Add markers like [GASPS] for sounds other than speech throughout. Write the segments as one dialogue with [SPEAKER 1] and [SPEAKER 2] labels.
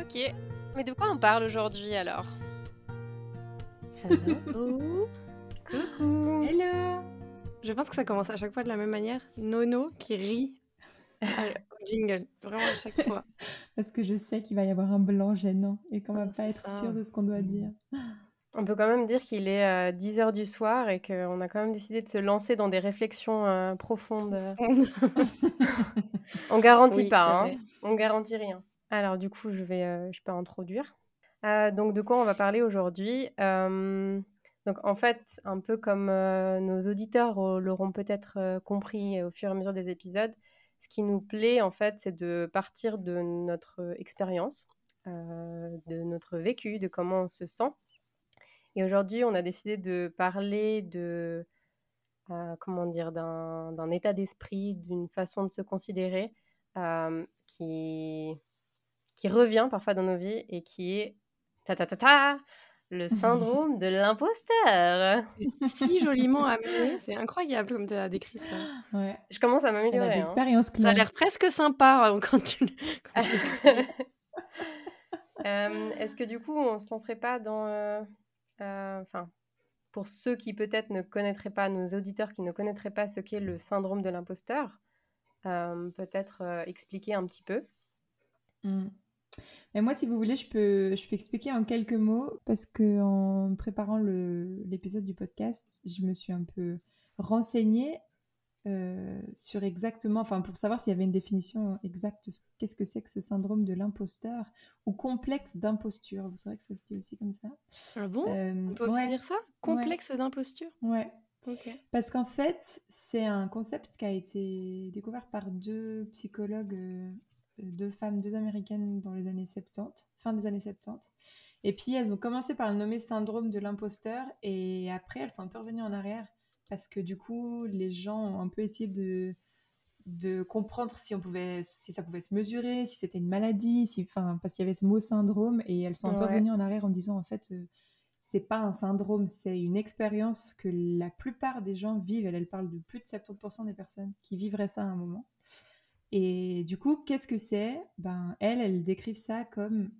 [SPEAKER 1] Ok. Mais de quoi on parle aujourd'hui alors?
[SPEAKER 2] Hello [LAUGHS] Coucou
[SPEAKER 3] Hello
[SPEAKER 2] Je pense que ça commence à chaque fois de la même manière. Nono qui rit au jingle. Vraiment à chaque fois. [LAUGHS]
[SPEAKER 3] Parce que je sais qu'il va y avoir un blanc gênant et qu'on va pas être sûr de ce qu'on doit dire. [GASPS]
[SPEAKER 1] On peut quand même dire qu'il est 10h du soir et qu'on a quand même décidé de se lancer dans des réflexions euh, profondes. [LAUGHS] on garantit
[SPEAKER 2] Oui,
[SPEAKER 1] pas, hein. on garantit rien. Alors du coup, je vais, euh, je peux introduire. Euh, donc de quoi on va parler aujourd'hui? Euh, Donc en fait, un peu comme nos auditeurs l'auront peut-être compris au fur et à mesure des épisodes, ce qui nous plaît en fait, c'est de partir de notre expérience, de notre vécu, de comment on se sent. Et aujourd'hui, on a décidé de parler de, comment dire, d'un état d'esprit, d'une façon de se considérer qui, qui revient parfois dans nos vies et qui est ta ta ta ta le [LAUGHS] syndrome de l'imposteur.
[SPEAKER 2] si joliment amené, c'est incroyable comme tu as décrit ça.
[SPEAKER 3] Ouais.
[SPEAKER 1] Je commence à m'améliorer. hein.
[SPEAKER 2] Ça a l'air presque sympa euh, quand tu, quand tu. [LAUGHS]
[SPEAKER 1] Euh, Est-ce que du coup, on se lancerait pas dans, euh, euh, enfin, pour ceux qui peut-être ne connaîtraient pas, nos auditeurs qui ne connaîtraient pas ce qu'est le syndrome de l'imposteur, euh, peut-être euh, expliquer un petit peu?
[SPEAKER 3] Mm. Mais moi, si vous voulez, je peux, je peux expliquer en quelques mots parce que en préparant le- l'épisode du podcast, je me suis un peu renseignée euh, sur exactement, enfin pour savoir s'il y avait une définition exacte, qu'est-ce que c'est que ce syndrome de l'imposteur ou complexe d'imposture. Vous savez que ça se dit aussi comme ça.
[SPEAKER 2] Ah bon?
[SPEAKER 3] Euh,
[SPEAKER 2] On peut aussi
[SPEAKER 3] ouais,
[SPEAKER 2] dire ça? Complexe d'imposture?
[SPEAKER 3] Ouais.
[SPEAKER 2] Ok.
[SPEAKER 3] Parce qu'en fait, c'est un concept qui a été découvert par deux psychologues, euh, deux femmes, deux américaines dans les années 70, fin des années 70. Et puis elles ont commencé par le nommer syndrome de l'imposteur et après elles sont un peu revenues en arrière parce que du coup les gens ont un peu essayé de de comprendre si on pouvait si ça pouvait se mesurer, si c'était une maladie, si enfin parce qu'il y avait ce mot syndrome et elles sont un peu revenues en arrière en disant en fait euh, c'est pas un syndrome, c'est une expérience que la plupart des gens vivent. Elle, elle parle de plus de 70% des personnes qui vivraient ça à un moment. Et du coup, qu'est-ce que c'est? Ben, elles, elles décrivent ça comme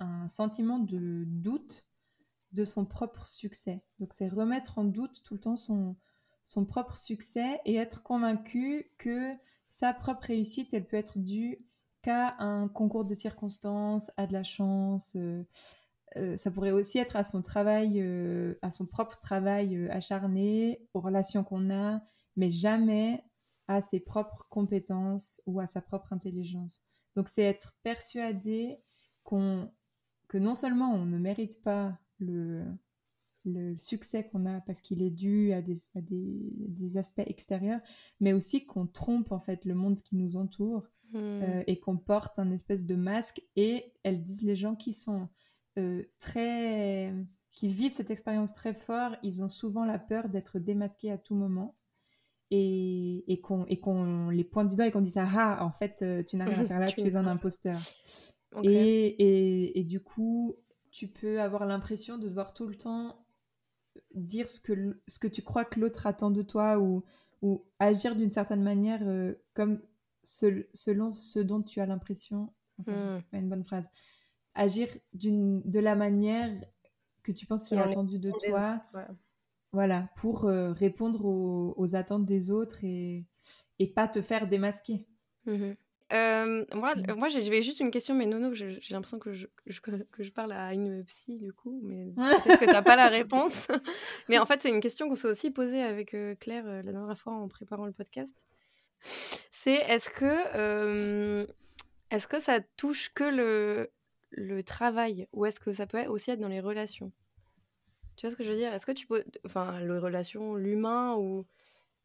[SPEAKER 3] un sentiment de doute de son propre succès. Donc, c'est remettre en doute tout le temps son, son propre succès et être convaincu que sa propre réussite, elle peut être due qu'à un concours de circonstances, à de la chance. euh, euh, ça pourrait aussi être à son travail, euh, à son propre travail acharné, aux relations qu'on a, mais jamais à ses propres compétences ou à sa propre intelligence. Donc c'est être persuadé qu'on, que non seulement on ne mérite pas le, le succès qu'on a parce qu'il est dû à, des, à des, des aspects extérieurs, mais aussi qu'on trompe en fait le monde qui nous entoure
[SPEAKER 2] Hmm.
[SPEAKER 3] euh, et qu'on porte un espèce de masque. Et elles disent les gens qui sont euh, très. qui vivent cette expérience très fort, ils ont souvent la peur d'être démasqués à tout moment. Et, et qu'on les pointe du doigt et qu'on dit ça, ah, en fait, euh, tu n'as rien à [LAUGHS] faire là,
[SPEAKER 2] Tu
[SPEAKER 3] es un imposteur. Et, et, et du coup, tu peux avoir l'impression de devoir tout le temps dire ce que, ce que tu crois que l'autre attend de toi ou, ou agir d'une certaine manière euh, comme se- selon ce dont tu as l'impression.
[SPEAKER 2] Hmm.
[SPEAKER 3] c'est pas une bonne phrase. Agir d'une, de la manière que tu penses qu'il est attendu de toi.
[SPEAKER 1] autres, ouais.
[SPEAKER 3] Voilà, pour euh, répondre aux, aux attentes des autres et, et pas te faire démasquer.
[SPEAKER 2] Mhm. Euh, moi,
[SPEAKER 3] Mm.
[SPEAKER 2] moi j'avais juste une question, mais Nono, j'ai j'ai l'impression que je, je- que je parle à une psy du coup, mais [LAUGHS] peut-être que t'as pas la réponse. [LAUGHS] mais en fait, c'est une question qu'on s'est aussi posée avec euh, Claire la dernière fois en préparant le podcast. C'est est-ce que est-ce que ça touche que le, le travail ou est-ce que ça peut aussi être dans les relations? Tu vois ce que je veux dire? Est-ce que tu peux, enfin, les relations, l'humain ou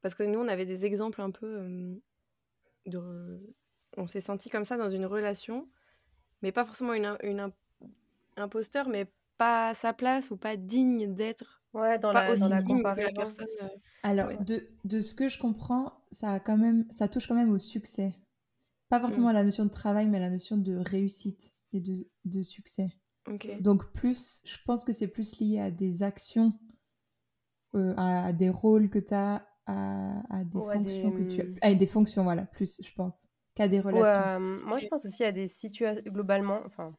[SPEAKER 2] parce que nous on avait des exemples un peu euh, de on s'est senti comme ça dans une relation mais pas forcément une, une imposteur, mais pas à sa place ou pas digne d'être.
[SPEAKER 1] Ouais, dans la, dans la comparaison.
[SPEAKER 2] personne. euh,
[SPEAKER 3] Alors,
[SPEAKER 2] Ouais.
[SPEAKER 3] de, de ce que je comprends, ça, a quand même, ça touche quand même au succès. Pas forcément à la notion de travail, mais à la notion de réussite et de, de succès. Donc, plus, je pense que c'est plus lié à des actions, euh, à, à des rôles que tu as, à, à des fonctions que tu as.
[SPEAKER 1] hum,
[SPEAKER 3] À des fonctions, voilà, plus, je pense, qu'à des relations.
[SPEAKER 1] euh, moi, je pense aussi à des situations, globalement, enfin,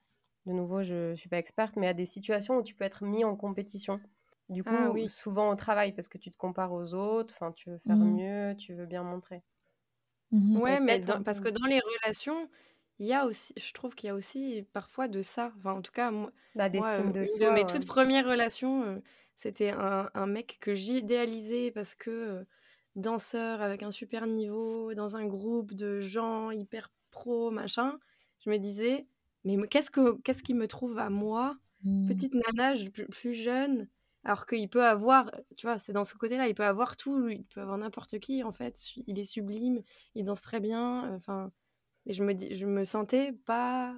[SPEAKER 1] de nouveau, je ne suis pas experte, mais à des situations où tu peux être mis en compétition. Du coup,
[SPEAKER 2] Ah oui.
[SPEAKER 1] souvent au travail, parce que tu te compares aux autres, enfin, tu veux faire
[SPEAKER 3] Mhm.
[SPEAKER 1] mieux, tu veux bien montrer.
[SPEAKER 3] Mhm.
[SPEAKER 2] Ouais, mais dans- parce que dans les relations, il y a aussi, je trouve qu'il y a aussi parfois de ça. Enfin, en tout cas, moi,
[SPEAKER 1] Bah,
[SPEAKER 2] moi, euh,
[SPEAKER 1] de
[SPEAKER 2] une
[SPEAKER 1] soi.
[SPEAKER 2] de mes
[SPEAKER 1] ouais.
[SPEAKER 2] toutes premières relations, euh, c'était un, un mec que j'idéalisais parce que euh, danseur avec un super niveau, dans un groupe de gens hyper pro, machin. Je me disais, mais qu'est-ce que qu'est-ce qui me trouve à moi,
[SPEAKER 3] Mhm.
[SPEAKER 2] petite nana plus, jeune, alors qu'il peut avoir, tu vois, c'est dans ce côté-là, il peut avoir tout, il peut avoir n'importe qui, en fait, il est sublime, il danse très bien, enfin, et je me dis, je me sentais pas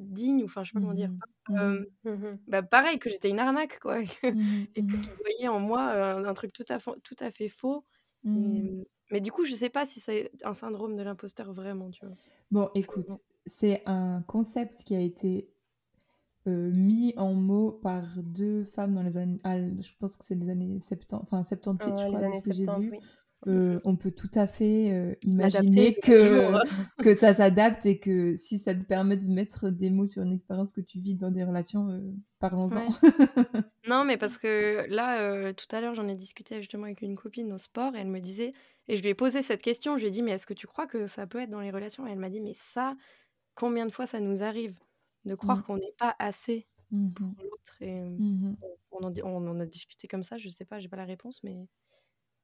[SPEAKER 2] digne, ou enfin, je sais pas comment dire, pas, euh,
[SPEAKER 1] Mhm.
[SPEAKER 2] bah, pareil, que j'étais une arnaque, quoi, [LAUGHS] et que, je voyais en moi un truc tout à, tout à fait faux. Et, mais du coup, je sais pas si c'est un syndrome de l'imposteur vraiment, tu vois.
[SPEAKER 3] Bon, écoute, c'est un concept qui a été euh, mis en mots par deux femmes dans les années. ah, je pense que c'est les années 70, enfin 78, je
[SPEAKER 1] Ouais,
[SPEAKER 3] crois,
[SPEAKER 1] les années
[SPEAKER 3] ce que j'ai
[SPEAKER 1] 70,
[SPEAKER 3] vu.
[SPEAKER 1] oui.
[SPEAKER 3] Euh, on peut tout à fait euh, imaginer que, [LAUGHS] que ça s'adapte et que si ça te permet de mettre des mots sur une expérience que tu vis dans des relations, euh, parlons-en. [LAUGHS]
[SPEAKER 2] Non, mais parce que là, euh, tout à l'heure, j'en ai discuté justement avec une copine au sport et elle me disait, et je lui ai posé cette question, je lui ai dit, mais est-ce que tu crois que ça peut être dans les relations? Et elle m'a dit, mais ça, combien de fois ça nous arrive de croire
[SPEAKER 3] Mm.
[SPEAKER 2] qu'on n'est pas assez
[SPEAKER 3] Mhm,
[SPEAKER 2] pour l'autre? Et on en, on en a discuté comme ça, je sais pas, j'ai pas la réponse, mais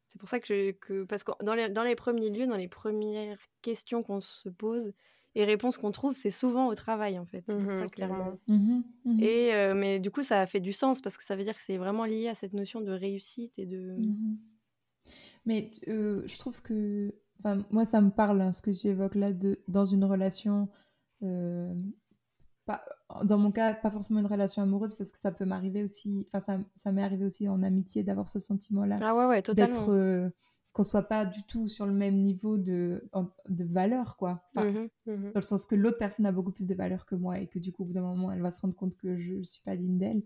[SPEAKER 2] c'est pour ça que, je- que parce que dans les, dans les premiers lieux, dans les premières questions qu'on se pose et réponses qu'on trouve, c'est souvent au travail en fait. C'est pour
[SPEAKER 1] Mhm,
[SPEAKER 2] ça que-
[SPEAKER 1] clairement.
[SPEAKER 3] Mhm, mhm,
[SPEAKER 2] Et euh, mais du coup, ça a fait du sens parce que ça veut dire que c'est vraiment lié à cette notion de réussite et de.
[SPEAKER 3] Mais euh, je trouve que, enfin, moi, ça me parle, hein, ce que j'évoque là, de, dans une relation, euh, pas, dans mon cas, pas forcément une relation amoureuse, parce que ça peut m'arriver aussi, enfin, ça, ça m'est arrivé aussi en amitié d'avoir ce sentiment-là,
[SPEAKER 2] Ah ouais, ouais, totalement.
[SPEAKER 3] d'être, euh, qu'on soit pas du tout sur le même niveau de, de valeur, quoi. Enfin,
[SPEAKER 2] Mhm.
[SPEAKER 1] Mhm.
[SPEAKER 3] dans le sens que l'autre personne a beaucoup plus de valeur que moi et que du coup, au bout d'un moment, elle va se rendre compte que je ne suis pas digne d'elle.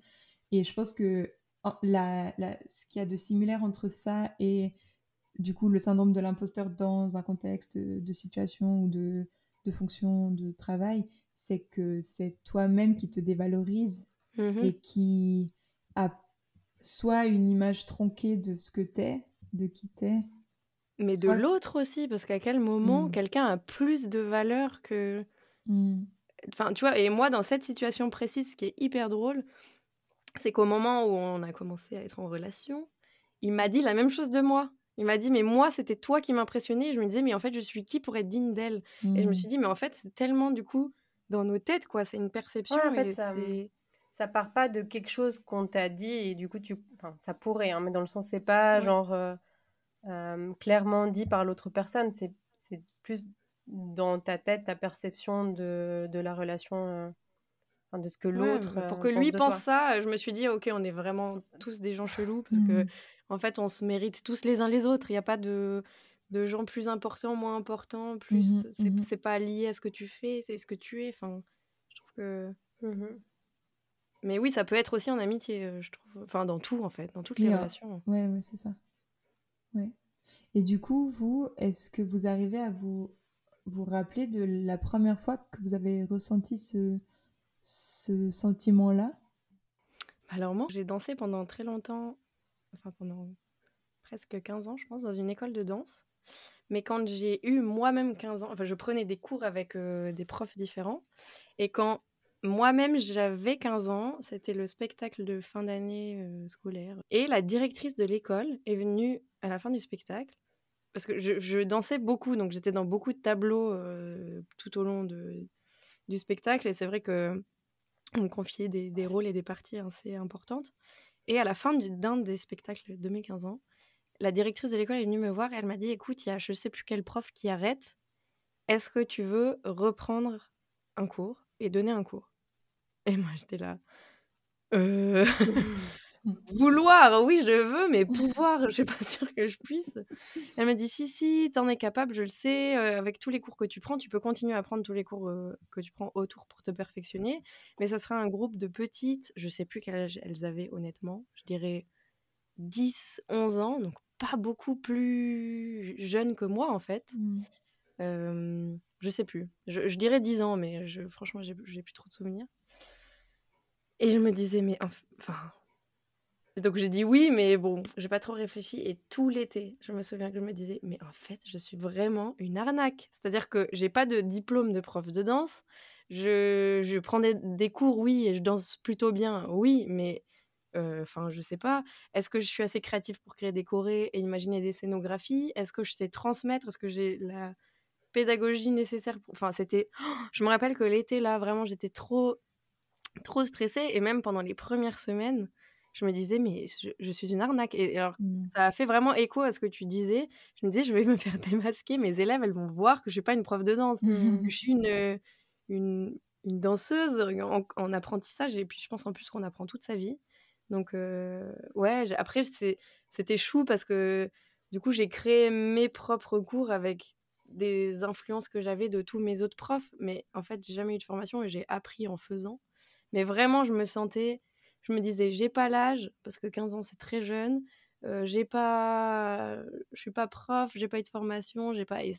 [SPEAKER 3] Et je pense que la- ce qu'il y a de similaire entre ça et du coup le syndrome de l'imposteur dans un contexte de situation ou de, de fonction de travail, c'est que c'est toi-même qui te dévalorise
[SPEAKER 2] Mhm.
[SPEAKER 3] et qui a soit une image tronquée de ce que t'es, de qui t'es.
[SPEAKER 2] Mais de l'autre aussi, parce qu'à quel moment
[SPEAKER 3] Mm.
[SPEAKER 2] quelqu'un a plus de valeur que.
[SPEAKER 3] Mm.
[SPEAKER 2] Enfin, tu vois, et moi, dans cette situation précise, ce qui est hyper drôle, c'est qu'au moment où on a commencé à être en relation, il m'a dit la même chose de moi. Il m'a dit, mais moi, c'était toi qui m'impressionnais. Je me disais, mais en fait, je suis qui pour être digne d'elle? Et je me
[SPEAKER 3] Mm.
[SPEAKER 2] suis dit, mais en fait, c'est tellement, du coup, dans nos têtes, quoi. C'est une perception.
[SPEAKER 1] Ouais, en fait,
[SPEAKER 2] et
[SPEAKER 1] ça- Ça part pas de quelque chose qu'on t'a dit et du coup, tu... enfin, ça pourrait, hein, mais dans le sens, c'est pas
[SPEAKER 2] Ouais.
[SPEAKER 1] genre euh, euh, clairement dit par l'autre personne, c'est c'est plus dans ta tête, ta perception de, de la relation, euh, de ce que l'autre.
[SPEAKER 2] mais pour que lui pense ça, je me suis dit, ok, on est vraiment tous des gens chelous parce que,
[SPEAKER 3] Mm.
[SPEAKER 2] en fait, on se mérite tous les uns les autres. Il n'y a pas de, de gens plus importants, moins importants, plus.
[SPEAKER 3] Mhm,
[SPEAKER 2] c'est pas lié à ce que tu fais, c'est ce que tu es. Enfin, je trouve que.
[SPEAKER 1] Mhm.
[SPEAKER 2] Mais oui, ça peut être aussi en amitié, euh, je trouve. Enfin, dans tout, en fait, dans toutes les
[SPEAKER 3] Oui,
[SPEAKER 2] relations.
[SPEAKER 3] Ouais, ouais, c'est ça. Ouais. Et du coup, vous, est-ce que vous arrivez à vous, vous rappeler de la première fois que vous avez ressenti ce, ce sentiment-là?
[SPEAKER 2] Alors, moi, j'ai dansé pendant très longtemps, enfin, pendant presque 15 ans, je pense, dans une école de danse. Mais quand j'ai eu moi-même 15 ans, enfin, je prenais des cours avec euh, des profs différents. Et quand moi-même j'avais 15 ans, c'était le spectacle de fin d'année euh, scolaire. Et la directrice de l'école est venue à la fin du spectacle. Parce que je, je dansais beaucoup, donc j'étais dans beaucoup de tableaux euh, tout au long de, du spectacle. Et c'est vrai que on me confiait des, des rôles et des parties assez importantes. Et à la fin du- d'un des spectacles de mes 15 ans, la directrice de l'école est venue me voir et elle m'a dit Écoute, il y a je sais plus quel prof qui arrête. Est-ce que tu veux reprendre un cours et donner un cours? Et moi, j'étais là. Euh... [LAUGHS] Vouloir, oui, je veux, mais pouvoir, je suis pas sûre que je puisse. Elle m'a dit si, si, t'en es capable, je le sais. euh, avec tous les cours que tu prends, tu peux continuer à prendre tous les cours euh, que tu prends autour pour te perfectionner. Mais ce sera un groupe de petites, je sais plus quel âge elles avaient honnêtement, je dirais 10, 11 ans, donc pas beaucoup plus jeunes que moi en fait.
[SPEAKER 3] Mm.
[SPEAKER 2] Euh, je sais plus. Je, je dirais 10 ans, mais je, franchement, j'ai plus trop de souvenirs. Et je me disais, mais enf- enfin. Donc j'ai dit oui, mais bon, j'ai pas trop réfléchi. Et tout l'été, je me souviens que je me disais, mais en fait, je suis vraiment une arnaque. C'est-à-dire que j'ai pas de diplôme de prof de danse. Je, je prends des, des cours, oui, et je danse plutôt bien, oui, mais enfin, je sais pas. Est-ce que je suis assez créative pour créer des chorés et imaginer des scénographies? Est-ce que je sais transmettre? Est-ce que j'ai la pédagogie nécessaire pour... Enfin, c'était... [GASPS] je me rappelle que l'été, là, vraiment, j'étais trop, trop stressée. Et même pendant les premières semaines, je me disais, mais je, je suis une arnaque. Et alors,
[SPEAKER 3] Mm.
[SPEAKER 2] ça a fait vraiment écho à ce que tu disais. Je me disais, je vais me faire [LAUGHS] démasquer. Mes élèves, elles vont voir que je suis pas une prof de danse.
[SPEAKER 3] Mm.
[SPEAKER 2] Que je suis une, une, une danseuse en, en apprentissage. Et puis, je pense en plus qu'on apprend toute sa vie. Donc, ouais, après, c'était chou parce que du coup, j'ai créé mes propres cours avec des influences que j'avais de tous mes autres profs. Mais en fait, j'ai jamais eu de formation et j'ai appris en faisant. Mais vraiment, je me sentais, je me disais, j'ai pas l'âge parce que 15 ans, c'est très jeune. Euh, j'ai pas, je suis pas prof, j'ai pas eu de formation, j'ai pas. Et,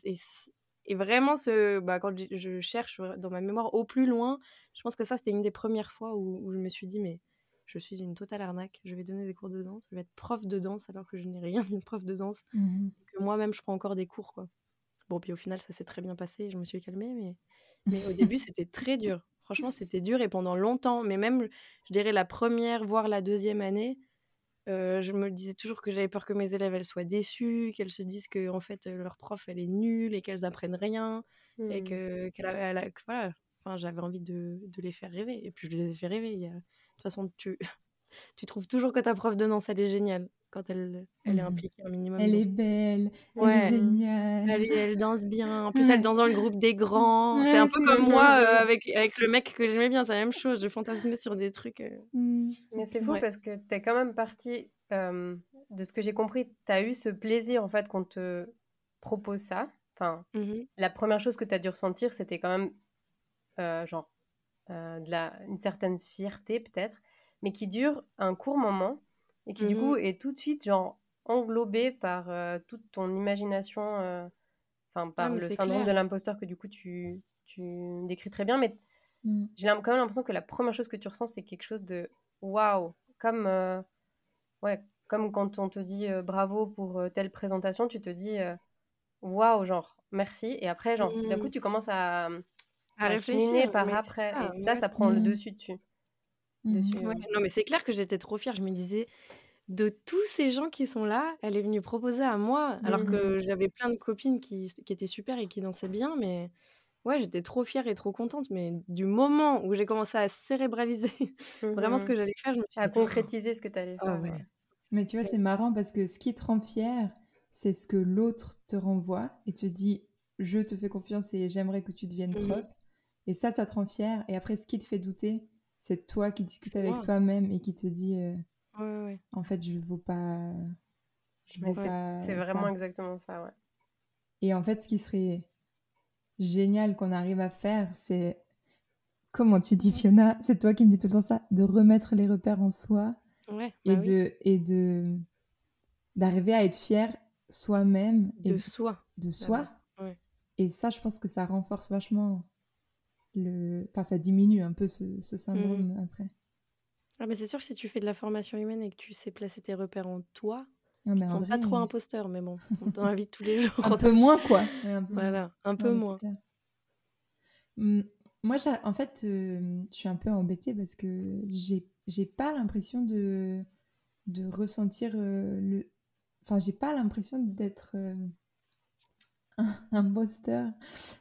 [SPEAKER 2] vraiment, ce, bah, quand je- cherche dans ma mémoire au plus loin, je pense que ça, c'était une des premières fois où je me suis dit, mais je suis une totale arnaque. Je vais donner des cours de danse, je vais être prof de danse alors que je n'ai rien d'une prof de danse,
[SPEAKER 3] Mhm.
[SPEAKER 2] que moi-même je prends encore des cours quoi. Bon, puis au final ça s'est très bien passé, je me suis calmée, mais, mais au début [LAUGHS] c'était très dur. Franchement, c'était dur et pendant longtemps, mais même je dirais la première, voire la deuxième année, euh, je me disais toujours que j'avais peur que mes élèves elles soient déçues, qu'elles se disent que en fait euh, leur prof elle est nulle et qu'elles apprennent rien et
[SPEAKER 1] Hmm.
[SPEAKER 2] que qu'elle a- elle a- que voilà. Enfin, j'avais envie de, de les faire rêver et puis je les ai fait rêver. Il y a- De toute façon, tu, [LAUGHS] tu trouves toujours que ta prof de danse, elle est géniale quand elle, elle est
[SPEAKER 3] Mhm.
[SPEAKER 2] impliquée un minimum.
[SPEAKER 3] Elle est belle, elle est géniale.
[SPEAKER 2] Elle, [LAUGHS] danse bien. En plus,
[SPEAKER 3] Ouais.
[SPEAKER 2] elle danse dans le groupe des grands.
[SPEAKER 3] Ouais,
[SPEAKER 2] c'est un peu comme moi euh, avec, avec le mec que j'aimais bien. C'est la même chose. Je fantasmais sur des trucs. euh.
[SPEAKER 3] Mm.
[SPEAKER 1] Mais c'est fou
[SPEAKER 2] Ouais.
[SPEAKER 1] parce que tu es quand même parti, euh, de ce que j'ai compris, tu as eu ce plaisir en fait qu'on te propose ça. Enfin,
[SPEAKER 2] Mhm.
[SPEAKER 1] la première chose que tu as dû ressentir, c'était quand même euh, genre euh, de la, une certaine fierté peut-être, mais qui dure un court moment et qui du
[SPEAKER 2] Mhm.
[SPEAKER 1] coup est tout de suite genre englobée par euh, toute ton imagination, euh, enfin par
[SPEAKER 2] mais
[SPEAKER 1] le syndrome
[SPEAKER 2] clair.
[SPEAKER 1] de l'imposteur que du coup tu, tu décris très bien, mais
[SPEAKER 3] Mm.
[SPEAKER 1] j'ai quand même l'impression que la première chose que tu ressens, c'est quelque chose de waouh, comme ouais, comme quand on te dit euh, bravo pour euh, telle présentation, tu te dis waouh, genre merci, et après genre d'un coup
[SPEAKER 2] Mhm.
[SPEAKER 1] tu commences à,
[SPEAKER 2] À réfléchir.
[SPEAKER 1] par après,
[SPEAKER 2] ça,
[SPEAKER 1] et ça,
[SPEAKER 2] ouais,
[SPEAKER 1] ça prend le dessus dessus. Dessus
[SPEAKER 2] Ouais,
[SPEAKER 1] euh.
[SPEAKER 2] non, mais c'est clair que j'étais trop fière. Je me disais, de tous ces gens qui sont là, elle est venue proposer à moi, alors
[SPEAKER 1] Mhm.
[SPEAKER 2] que j'avais plein de copines qui, qui étaient super et qui dansaient bien, mais ouais, j'étais trop fière et trop contente. Mais du moment où j'ai commencé à cérébraliser [LAUGHS] vraiment ce que j'allais faire, je me suis
[SPEAKER 1] À
[SPEAKER 2] dit, oh,
[SPEAKER 1] concrétiser ce que tu allais
[SPEAKER 2] ah
[SPEAKER 1] faire.
[SPEAKER 2] ouais.
[SPEAKER 1] ouais.
[SPEAKER 3] Mais tu vois, c'est marrant parce que ce qui te rend fier, c'est ce que l'autre te renvoie et te dit je te fais confiance et j'aimerais que tu deviennes prof. Et ça, ça te rend fier. Et après, ce qui te fait douter, c'est toi qui discutes avec toi-même et qui te dit euh,
[SPEAKER 2] Ouais, ouais, ouais.
[SPEAKER 3] en fait, je vaux pas. Je
[SPEAKER 1] Mais
[SPEAKER 3] vaux
[SPEAKER 1] c'est-
[SPEAKER 3] pas.
[SPEAKER 1] C'est
[SPEAKER 3] ça.
[SPEAKER 1] vraiment exactement ça, ouais.
[SPEAKER 3] Et en fait, ce qui serait génial qu'on arrive à faire, c'est. Comment tu dis, Fiona? C'est toi qui me dis tout le temps ça, de remettre les repères en soi
[SPEAKER 2] Ouais,
[SPEAKER 3] et
[SPEAKER 2] bah oui.
[SPEAKER 3] de et de d'arriver à être fier soi-même et
[SPEAKER 2] de soi.
[SPEAKER 3] de soi.
[SPEAKER 2] ouais.
[SPEAKER 3] Et ça, je pense que ça renforce vachement le. Enfin, ça diminue un peu ce, ce syndrome
[SPEAKER 2] Mhm.
[SPEAKER 3] après.
[SPEAKER 2] Ah, mais c'est sûr que si tu fais de la formation humaine et que tu sais placer tes repères en toi,
[SPEAKER 3] Non, mais
[SPEAKER 2] ne sens pas trop imposteur, mais bon, la vie de tous les jours.
[SPEAKER 3] un peu moins quoi. Un peu.
[SPEAKER 2] Voilà, un peu
[SPEAKER 3] mais
[SPEAKER 2] moins.
[SPEAKER 3] Hum, Moi, j'ai- en fait, euh, je suis un peu embêtée parce que j'ai j'ai pas l'impression de, de ressentir euh, le. Enfin, j'ai pas l'impression d'être euh, [LAUGHS] un imposteur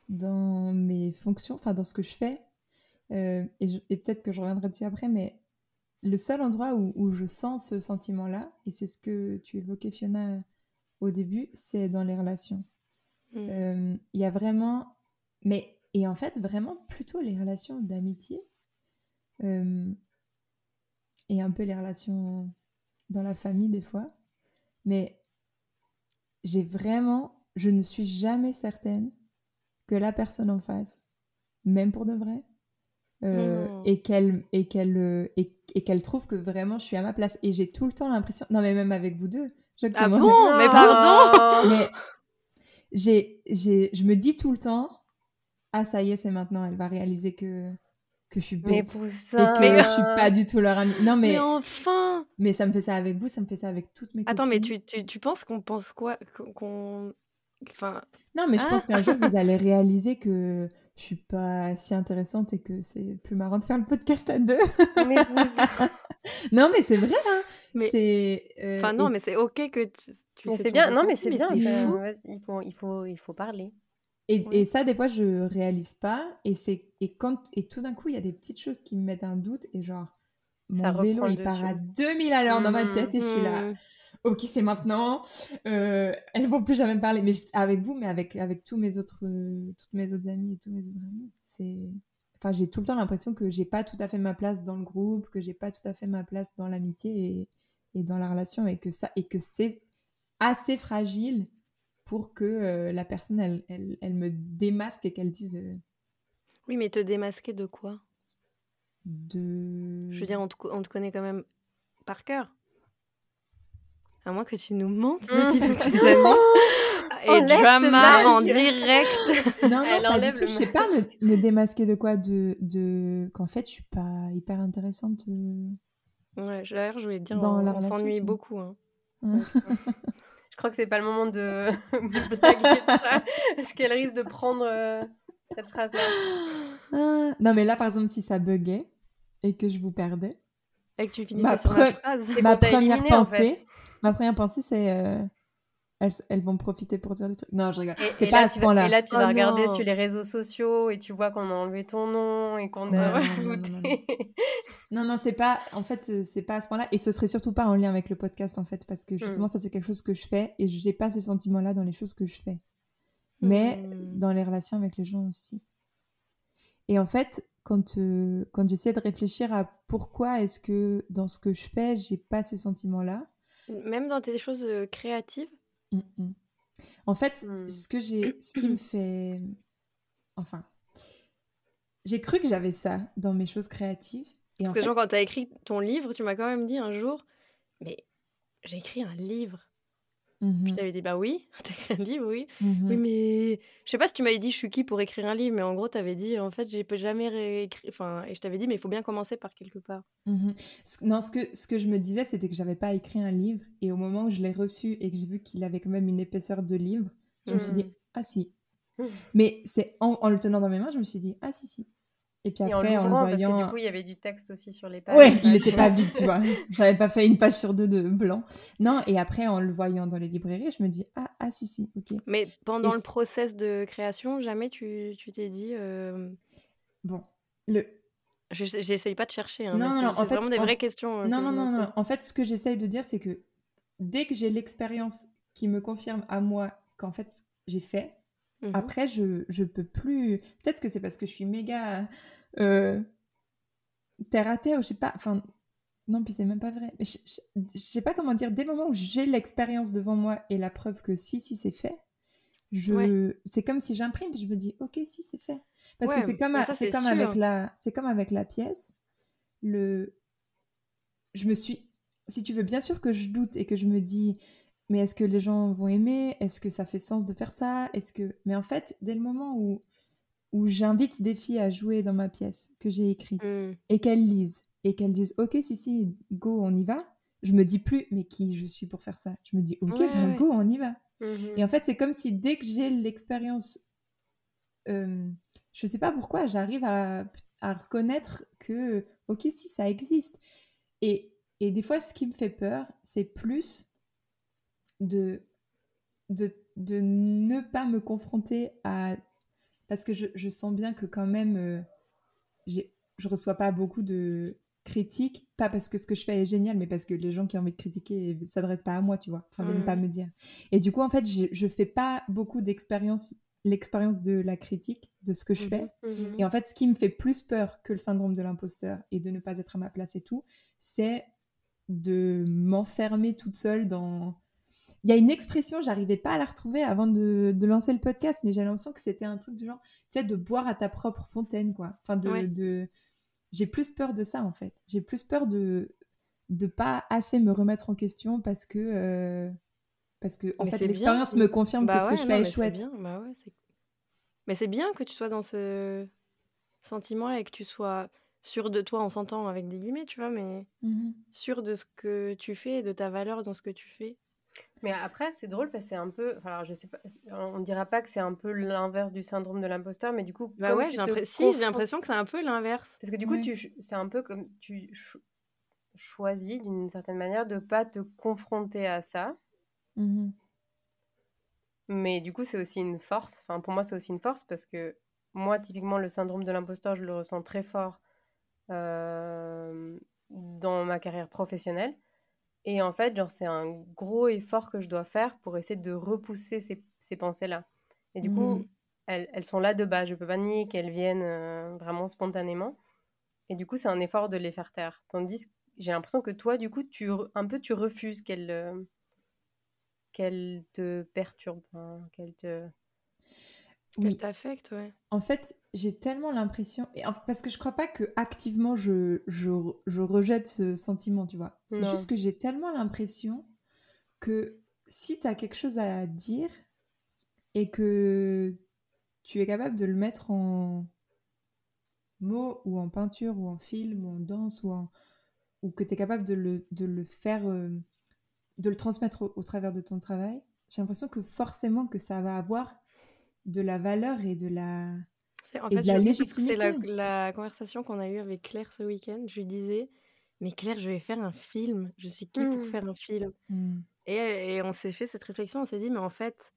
[SPEAKER 3] dans mes fonctions, enfin, dans ce que je fais. Euh, et peut-être que je reviendrai dessus après, mais le seul endroit où, où je sens ce sentiment-là, et c'est ce que tu évoquais, Fiona, au début, c'est dans les relations.
[SPEAKER 2] Mm.
[SPEAKER 3] Euh, Il y a vraiment. Mais et en fait, vraiment, plutôt les relations d'amitié euh, et un peu les relations dans la famille des fois. Mais j'ai vraiment, je ne suis jamais certaine que la personne en face, même pour de vrai, euh, et qu'elle et qu'elle euh, et, qu'elle trouve que vraiment je suis à ma place. Et j'ai tout le temps l'impression, non mais même avec vous deux.
[SPEAKER 2] Ah bon, mais pardon.
[SPEAKER 3] mais j'ai, j'ai, je me dis tout le temps, ah ça y est, c'est maintenant, elle va réaliser que que je suis bête
[SPEAKER 1] mais pour ça...
[SPEAKER 3] et que je suis pas du tout leur amie. Non mais,
[SPEAKER 2] mais enfin.
[SPEAKER 3] Mais ça me fait ça avec vous, ça me fait ça avec toutes mes.
[SPEAKER 2] Attends, mais tu, tu, tu penses qu'on pense quoi qu'on enfin.
[SPEAKER 3] Non mais je pense ah. qu'un jour vous allez [LAUGHS] réaliser que je suis pas si intéressante et que c'est plus marrant de faire le podcast à deux. Mais [LAUGHS] non mais c'est vrai hein. Mais c'est.
[SPEAKER 2] Euh, enfin non mais c'est ok que tu.
[SPEAKER 1] tu c'est bien. Non mais c'est bien. Il faut il faut il faut parler.
[SPEAKER 3] Et, et, ça, des fois, je réalise pas. Et, c'est, et, quand, et tout d'un coup, il y a des petites choses qui me mettent un doute. Et genre, mon vélo, il part à 2000 à l'heure dans ma mmh, tête. Et je suis là, mmh. Ok, c'est maintenant. Euh, elles vont plus jamais me parler. Mais avec vous, mais avec, avec tous mes autres, toutes mes autres amies et tous mes autres amis. C'est... Enfin, j'ai tout le temps l'impression que j'ai pas tout à fait ma place dans le groupe, que j'ai pas tout à fait ma place dans l'amitié et, et dans la relation. Et que, ça, et que c'est assez fragile pour que euh, la personne, elle, elle, elle, me démasque et qu'elle dise... Euh,
[SPEAKER 2] oui, mais te démasquer de quoi?
[SPEAKER 3] De...
[SPEAKER 2] Je veux dire, on te, on te, connaît quand même par cœur. À moins que tu nous mentes depuis toutes ces [LAUGHS] années. Et drama en direct. [LAUGHS]
[SPEAKER 3] Non, non, pas du tout. Je sais pas me, me, démasquer de quoi De, de... qu'en fait, je suis pas hyper intéressante. Euh,
[SPEAKER 2] ouais, d'ailleurs, je voulais te dire, on, on s'ennuie beaucoup. Hein. [LAUGHS]
[SPEAKER 1] Je crois que c'est pas le moment de blaguer ça, parce qu'elle risque de prendre euh, cette phrase-là.
[SPEAKER 3] Ah, non, mais là, par exemple, si ça buguait et que je vous perdais.
[SPEAKER 2] Et que tu finissais sur la phrase.
[SPEAKER 3] Ma première pensée, ma première pensée, c'est euh, elles, vont profiter pour dire des trucs. Non, je regarde. C'est pas à ce point-là.
[SPEAKER 1] Et là, tu vas oh regarder sur les réseaux sociaux et tu vois qu'on a enlevé ton nom et qu'on a
[SPEAKER 3] rajouté. Non, non, c'est pas. En fait, euh, c'est pas à ce point-là. Et ce serait surtout pas en lien avec le podcast, en fait, parce que justement, hmm. ça, c'est quelque chose que je fais et je n'ai pas ce sentiment-là dans les choses que je fais. Mais hmm. dans les relations avec les gens aussi. Et en fait, quand, euh, quand j'essaie de réfléchir à pourquoi est-ce que dans ce que je fais, j'ai pas ce sentiment-là.
[SPEAKER 2] Même dans des choses euh, créatives
[SPEAKER 3] Mm, mm. En fait, mm. ce que j'ai, ce qui me fait, enfin, j'ai cru que j'avais ça dans mes choses créatives.
[SPEAKER 2] Et Parce que genre, quand tu as écrit ton livre, tu m'as quand même dit un jour, mais j'ai écrit un livre. Mmh je t'avais dit, bah oui, [LAUGHS] t'as écrit un livre, oui. Mmh oui, mais je sais pas si tu m'avais dit, je suis qui pour écrire un livre, mais en gros, t'avais dit, en fait, j'ai jamais réécrit. Enfin, et je t'avais dit, mais il faut bien commencer par quelque part.
[SPEAKER 3] Mmh non, ce que, ce que je me disais, c'était que j'avais pas écrit un livre, et au moment où je l'ai reçu et que j'ai vu qu'il avait quand même une épaisseur de livre, je me suis dit, ah si. Mais c'est en, en, le tenant dans mes mains, je me suis dit, ah si, si.
[SPEAKER 1] Et puis après, en, le voyant... Parce que du coup, il y avait du texte aussi sur les pages.
[SPEAKER 3] Ouais, il n'était pas vide, tu vois. J'avais pas fait une page sur deux de blanc. Non, et après, en le voyant dans les librairies, je me dis, ah, ah si, si, ok.
[SPEAKER 2] Mais pendant le process de création, jamais tu t'es dit... Euh,
[SPEAKER 3] bon, le...
[SPEAKER 2] J'essaye pas de chercher, hein, non, non, non, c'est vraiment des vraies questions.
[SPEAKER 3] Euh, non, non, non, non. En fait, ce que j'essaye de dire, c'est que dès que j'ai l'expérience qui me confirme à moi qu'en fait, j'ai fait, Mmh Après, je, je peux plus. Peut-être que c'est parce que je suis méga euh, terre à terre, ou je sais pas. Enfin, non, puis c'est même pas vrai. Je, je, sais pas comment dire. Dès le moment où j'ai l'expérience devant moi et la preuve que si, si, c'est fait, je... c'est comme si j'imprime, je me dis, ok, si, c'est fait. Parce que c'est comme, c'est comme avec la, c'est comme avec la pièce. Le, je me suis, si tu veux, bien sûr que je doute et que je me dis, mais est-ce que les gens vont aimer? Est-ce que ça fait sens de faire ça? Est-ce que Mais en fait, dès le moment où où j'invite des filles à jouer dans ma pièce que j'ai écrite mmh. et qu'elles lisent et qu'elles disent OK si si go on y va, je me dis plus mais qui je suis pour faire ça? Je me dis OK ben, go on y va. Mmh et en fait, c'est comme si dès que j'ai l'expérience euh, je sais pas pourquoi, j'arrive à, à reconnaître que OK si ça existe. Et et des fois ce qui me fait peur, c'est plus de, de, de, ne pas me confronter à... Parce que je, je sens bien que quand même, euh, je reçois pas beaucoup de critiques, pas parce que ce que je fais est génial, mais parce que les gens qui ont envie de critiquer ne s'adressent pas à moi, tu vois, enfin, viennent pas mmh. me dire. Et du coup, en fait, je, je fais pas beaucoup d'expériences l'expérience de la critique de ce que je
[SPEAKER 2] Mhm,
[SPEAKER 3] fais.
[SPEAKER 1] Mhm.
[SPEAKER 3] Et en fait, ce qui me fait plus peur que le syndrome de l'imposteur et de ne pas être à ma place et tout, c'est de m'enfermer toute seule dans. Il y a une expression, j'arrivais pas à la retrouver avant de, de lancer le podcast, mais j'ai l'impression que c'était un truc du genre, tu sais, de boire à ta propre fontaine, quoi. Enfin, de.
[SPEAKER 2] Ouais.
[SPEAKER 3] de... J'ai plus peur de ça, en fait. J'ai plus peur de de pas assez me remettre en question parce que. euh, Parce que, en
[SPEAKER 2] Mais
[SPEAKER 3] fait, l'expérience me confirme que ce que je fais est chouette.
[SPEAKER 2] bien, bah ouais, c'est- Mais c'est bien que tu sois dans ce sentiment-là et que tu sois sûr de toi, on s'entend avec des guillemets, tu vois, mais
[SPEAKER 3] Mhm.
[SPEAKER 2] sûr de ce que tu fais et de ta valeur dans ce que tu fais.
[SPEAKER 1] Mais après, c'est drôle parce que c'est un peu. enfin, Alors, je sais pas. On dira pas que c'est un peu l'inverse du syndrome de l'imposteur, mais du coup.
[SPEAKER 2] Bah ouais, j'ai
[SPEAKER 1] te
[SPEAKER 2] si, j'ai l'impression que c'est un peu l'inverse.
[SPEAKER 1] Parce que du coup,
[SPEAKER 3] Ouais.
[SPEAKER 1] c'est un peu comme tu ch- choisis d'une certaine manière de pas te confronter à ça.
[SPEAKER 3] Mhm.
[SPEAKER 1] Mais du coup, c'est aussi une force. Enfin, pour moi, c'est aussi une force parce que moi, typiquement, le syndrome de l'imposteur, je le ressens très fort euh, dans ma carrière professionnelle. Et en fait, genre, c'est un gros effort que je dois faire pour essayer de repousser ces, ces pensées-là. Et du coup,
[SPEAKER 3] Mhm.
[SPEAKER 1] elles, elles sont là de base. Je peux pas nier qu'elles viennent euh, vraiment spontanément. Et du coup, c'est un effort de les faire taire. Tandis que j'ai l'impression que toi, du coup, tu, un peu, tu refuses qu'elles euh, qu'elles te perturbent, hein, qu'elles te...
[SPEAKER 3] Oui.
[SPEAKER 2] t'affecte, ouais.
[SPEAKER 3] En fait, j'ai tellement l'impression, et en- parce que je crois pas que activement je, je, je rejette ce sentiment, tu vois. C'est juste que j'ai tellement l'impression que si tu as quelque chose à dire et que tu es capable de le mettre en mots ou en peinture ou en film ou en danse ou, en, ou que tu es capable de le, de le faire, euh, de le transmettre au, au travers de ton travail, j'ai l'impression que forcément que ça va avoir de la valeur et de la...
[SPEAKER 2] En
[SPEAKER 3] Et
[SPEAKER 2] fait,
[SPEAKER 3] de la
[SPEAKER 2] que c'est la,
[SPEAKER 3] légitimité.
[SPEAKER 2] la conversation qu'on a eue avec Claire ce week-end. Je lui disais, mais Claire, je vais faire un film. Je suis qui pour
[SPEAKER 1] Mm.
[SPEAKER 2] faire un film
[SPEAKER 3] Hmm.
[SPEAKER 2] et, et on s'est fait cette réflexion. On s'est dit, mais en fait,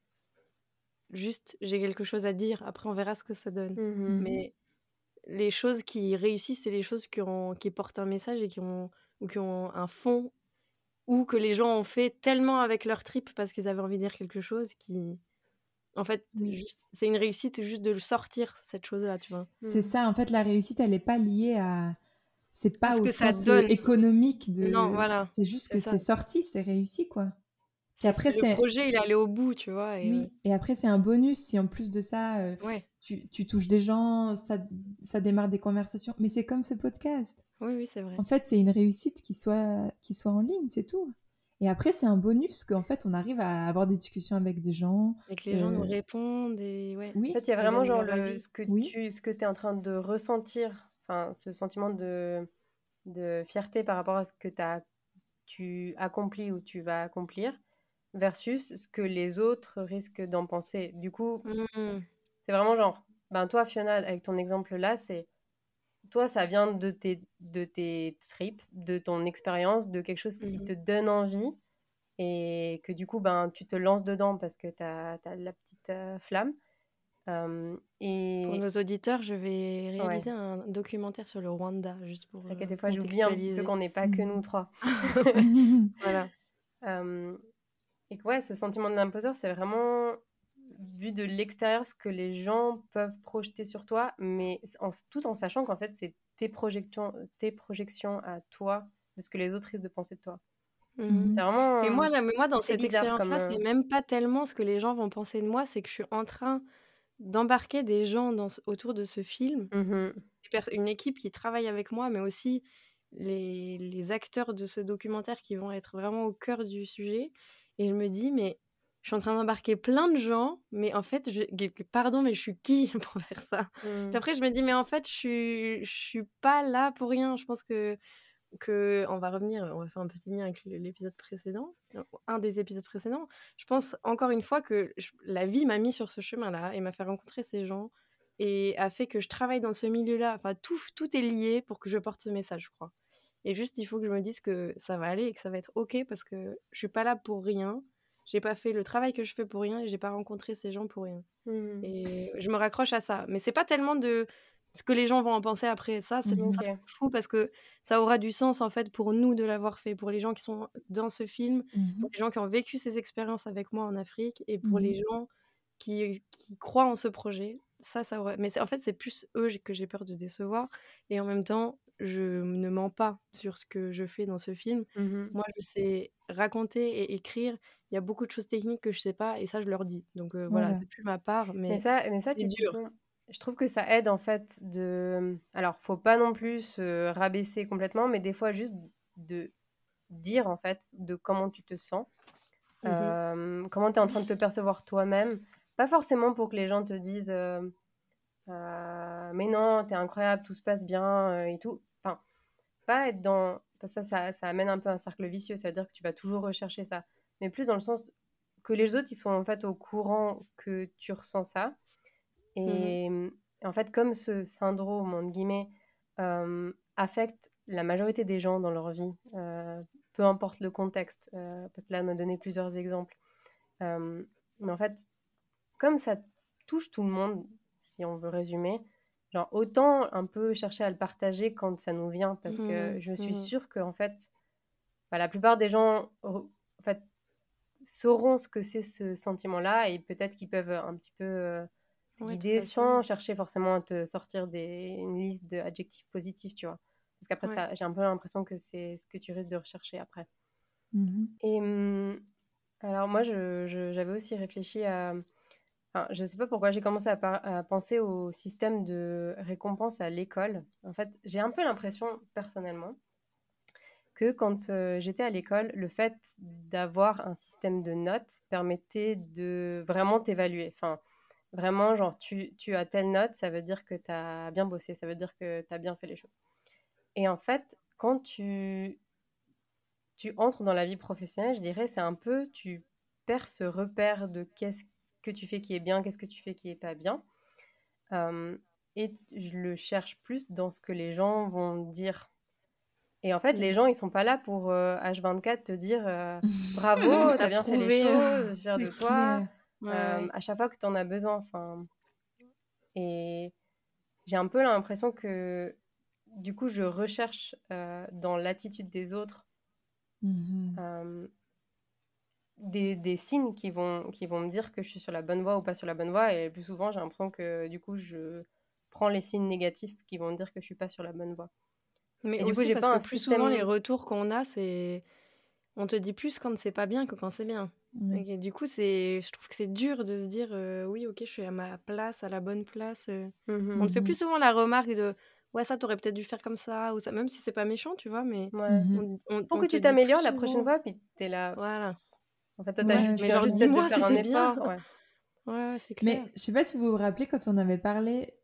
[SPEAKER 2] juste, j'ai quelque chose à dire. Après, on verra ce que ça donne.
[SPEAKER 1] Mhm.
[SPEAKER 2] Mais les choses qui réussissent, c'est les choses qui, ont, qui portent un message et qui ont, ou qui ont un fond, ou que les gens ont fait tellement avec leur trip parce qu'ils avaient envie de dire quelque chose qui. En fait,
[SPEAKER 3] Oui.
[SPEAKER 2] c'est une réussite juste de le sortir, cette chose-là, tu vois.
[SPEAKER 3] C'est
[SPEAKER 1] Mhm.
[SPEAKER 3] ça, en fait, la réussite, elle n'est pas liée à... C'est pas
[SPEAKER 2] À ce
[SPEAKER 3] au
[SPEAKER 2] que ça
[SPEAKER 3] sens euh,
[SPEAKER 2] donne.
[SPEAKER 3] économique de...
[SPEAKER 2] Non, voilà.
[SPEAKER 3] C'est juste que
[SPEAKER 2] ça.
[SPEAKER 3] c'est sorti, c'est réussi, quoi. Et après,
[SPEAKER 2] le
[SPEAKER 3] c'est...
[SPEAKER 2] projet, il est allé au bout, tu vois. Et,
[SPEAKER 3] Oui, et après, c'est un bonus si en plus de ça, euh,
[SPEAKER 2] euh, ouais.
[SPEAKER 3] tu, tu touches des gens, ça, ça démarre des conversations. Mais c'est comme ce podcast.
[SPEAKER 2] Oui, oui, c'est vrai.
[SPEAKER 3] En fait, c'est une réussite qui soit, qui soit en ligne, c'est tout. Et après, c'est un bonus qu'en fait, on arrive à avoir des discussions avec des gens.
[SPEAKER 2] Et que les gens nous
[SPEAKER 3] euh,
[SPEAKER 2] répondent et ouais.
[SPEAKER 3] Oui,
[SPEAKER 1] En fait, il y a vraiment genre le, ce que
[SPEAKER 3] Oui.
[SPEAKER 1] tu ce que es en train de ressentir, enfin ce sentiment de, de fierté par rapport à ce que as, tu accomplis ou tu vas accomplir versus ce que les autres risquent d'en penser. Du coup,
[SPEAKER 2] Mm.
[SPEAKER 1] c'est vraiment genre, ben toi Fiona, avec ton exemple là, c'est toi ça vient de tes, de tes tripes, de ton expérience, de quelque chose qui
[SPEAKER 2] Mhm.
[SPEAKER 1] te donne envie et que du coup ben tu te lances dedans parce que tu as, la petite euh, flamme. Euh, et
[SPEAKER 2] Pour nos auditeurs, je vais réaliser un documentaire sur le Rwanda, juste pour.
[SPEAKER 1] T'inquiète,
[SPEAKER 2] euh,
[SPEAKER 1] des fois j'oublie un petit peu qu'on n'est pas que nous trois. [LAUGHS] Voilà. Euh, et que ouais, ce sentiment de l'imposteur, c'est vraiment vu de l'extérieur ce que les gens peuvent projeter sur toi, mais en- tout en sachant qu'en fait, c'est tes projections, tes projections à toi de ce que les autres risquent de penser de toi.
[SPEAKER 2] Mhm.
[SPEAKER 1] C'est vraiment.
[SPEAKER 2] Et moi, là, mais moi, dans cette expérience-là,
[SPEAKER 1] comme, euh,
[SPEAKER 2] c'est même pas tellement ce que les gens vont penser de moi, c'est que je suis en train d'embarquer des gens dans autour de ce film, pers- une équipe qui travaille avec moi, mais aussi les, les acteurs de ce documentaire qui vont être vraiment au cœur du sujet. Et je me dis, mais je suis en train d'embarquer plein de gens, mais en fait, je, pardon, mais je suis qui [LAUGHS] pour faire ça? Puis après, je me dis, mais en fait, je suis, je suis pas là pour rien. Je pense que, que on va revenir, on va faire un petit lien avec l'épisode précédent, un des épisodes précédents. Je pense encore une fois que je- la vie m'a mis sur ce chemin-là et m'a fait rencontrer ces gens et a fait que je travaille dans ce milieu-là. Enfin, tout, tout est lié pour que je porte ce message, je crois. Et juste, il faut que je me dise que ça va aller et que ça va être OK parce que je suis pas là pour rien. J'ai pas fait le travail que je fais pour rien et j'ai pas rencontré ces gens pour rien.
[SPEAKER 1] Mhm.
[SPEAKER 2] Et je me raccroche à ça. Mais c'est pas tellement de ce que les gens vont en penser après. Ça, c'est
[SPEAKER 3] Mhm.
[SPEAKER 2] ça
[SPEAKER 1] Ok.
[SPEAKER 2] me fout parce que ça aura du sens en fait pour nous de l'avoir fait, pour les gens qui sont dans ce film,
[SPEAKER 3] Mhm.
[SPEAKER 2] pour les gens qui ont vécu ces expériences avec moi en Afrique et pour les gens qui, qui croient en ce projet. Ça, ça. Mais en fait, c'est plus eux que j'ai peur de décevoir. Et en même temps, je ne mens pas sur ce que je fais dans ce film.
[SPEAKER 1] Mmh
[SPEAKER 2] Moi, je sais raconter et écrire. Il y a beaucoup de choses techniques que je sais pas et ça, je leur dis. Donc voilà,
[SPEAKER 3] Voilà.
[SPEAKER 2] c'est plus ma part, mais,
[SPEAKER 1] Mais ça, mais ça
[SPEAKER 2] c'est dur.
[SPEAKER 1] je trouve que ça aide en fait de. Alors, faut pas non plus se rabaisser complètement, mais des fois juste de dire en fait de comment tu te sens,
[SPEAKER 2] Mhm.
[SPEAKER 1] euh, comment tu es en train de te percevoir toi-même. Pas forcément pour que les gens te disent euh, euh, mais non, t'es incroyable, tout se passe bien euh, et tout. Enfin, pas être dans. ça, ça, ça amène un peu un cercle vicieux, ça veut dire que tu vas toujours rechercher ça. Mais plus dans le sens que les autres, ils sont en fait au courant que tu ressens ça. Et en fait, comme ce syndrome, entre guillemets, euh, affecte la majorité des gens dans leur vie, euh, peu importe le contexte, euh, parce que là, elle m'a donné plusieurs exemples. Euh, mais en fait, comme ça touche tout le monde, si on veut résumer, genre autant un peu chercher à le partager quand ça nous vient, parce que
[SPEAKER 2] Mhm,
[SPEAKER 1] je suis
[SPEAKER 2] mhm.
[SPEAKER 1] sûre que en fait, bah, la plupart des gens sauront ce que c'est ce sentiment-là et peut-être qu'ils peuvent un petit peu euh,
[SPEAKER 2] Ouais,
[SPEAKER 1] guider sans chercher forcément à te sortir des, une liste d'adjectifs positifs, tu vois. Parce qu'après,
[SPEAKER 2] Ouais.
[SPEAKER 1] ça, j'ai un peu l'impression que c'est ce que tu risques de rechercher après.
[SPEAKER 3] Mhm.
[SPEAKER 1] Et hum, alors moi, j'avais aussi réfléchi à... Enfin, je ne sais pas pourquoi j'ai commencé à penser au système de récompense à l'école. En fait, j'ai un peu l'impression, personnellement, que quand euh, j'étais à l'école, le fait d'avoir un système de notes permettait de vraiment t'évaluer. Enfin, vraiment, genre, tu, as telle note, ça veut dire que tu as bien bossé, ça veut dire que tu as bien fait les choses. Et en fait, quand tu, tu entres dans la vie professionnelle, je dirais, c'est un peu, tu perds ce repère de qu'est-ce que tu fais qui est bien, qu'est-ce que tu fais qui est pas bien. Euh, et je le cherche plus dans ce que les gens vont dire. Et en fait, les gens, ils sont pas là pour euh, H24 te dire euh, [LAUGHS] bravo, t'as bien fait les choses, je suis fière de toi.
[SPEAKER 2] Ouais,
[SPEAKER 1] Euh, à chaque fois que tu en as besoin. Enfin, et j'ai un peu l'impression que du coup, je recherche euh, dans l'attitude des autres
[SPEAKER 3] Mhm.
[SPEAKER 1] euh, des, des signes qui vont, qui vont me dire que je suis sur la bonne voie ou pas sur la bonne voie. Et plus souvent, j'ai l'impression que du coup, je prends les signes négatifs qui vont me dire que je suis pas sur la bonne voie.
[SPEAKER 2] Mais
[SPEAKER 1] Et du coup, j'ai
[SPEAKER 2] parce
[SPEAKER 1] pas
[SPEAKER 2] que
[SPEAKER 1] un
[SPEAKER 2] plus
[SPEAKER 1] système-
[SPEAKER 2] souvent, les retours qu'on a, c'est... On te dit plus quand c'est pas bien que quand c'est bien.
[SPEAKER 3] Ouais.
[SPEAKER 2] Et du coup, c'est... je trouve que c'est dur de se dire, euh, oui, ok, je suis à ma place, à la bonne place. euh.
[SPEAKER 1] Mhm.
[SPEAKER 2] On te fait
[SPEAKER 3] Mhm.
[SPEAKER 2] plus souvent la remarque de, ouais, ça, t'aurais peut-être dû faire comme ça, ou ça, même si c'est pas méchant, tu vois, mais...
[SPEAKER 1] Ouais.
[SPEAKER 2] On, on-
[SPEAKER 1] Pour
[SPEAKER 2] on
[SPEAKER 1] que tu t'améliores la prochaine fois, puis t'es là.
[SPEAKER 2] Voilà.
[SPEAKER 1] En fait, toi, t'as
[SPEAKER 3] Ouais.
[SPEAKER 1] juste,
[SPEAKER 2] Mais genre,
[SPEAKER 1] de
[SPEAKER 2] dis-moi
[SPEAKER 1] faire
[SPEAKER 2] si c'est bien.
[SPEAKER 1] Ouais.
[SPEAKER 2] C'est clair.
[SPEAKER 3] Mais je sais pas si vous vous rappelez quand on avait parlé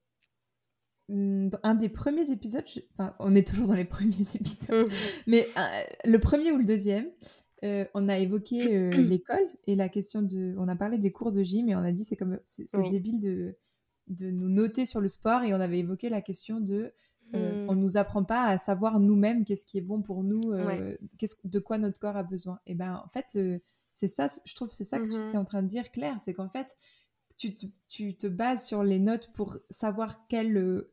[SPEAKER 3] un des premiers épisodes, je- enfin on est toujours dans les [LAUGHS] premiers épisodes,
[SPEAKER 1] Mhm.
[SPEAKER 3] mais euh, le premier ou le deuxième, euh, on a évoqué euh, [CLEARS THROAT] l'école et la question de, on a parlé des cours de gym et on a dit c'est comme c'est
[SPEAKER 1] Oui.
[SPEAKER 3] débile de de nous noter sur le sport et on avait évoqué la question de euh,
[SPEAKER 2] Hmm.
[SPEAKER 3] on nous apprend pas à savoir nous-mêmes qu'est-ce qui est bon pour nous, euh,
[SPEAKER 2] Ouais.
[SPEAKER 3] qu'est-ce, de quoi notre corps a besoin. Et ben en fait, euh, c'est ça, je trouve, que c'est ça que tu
[SPEAKER 1] Mhm.
[SPEAKER 3] étais en train de dire, Claire, c'est qu'en fait, tu te, tu te bases sur les notes pour savoir euh,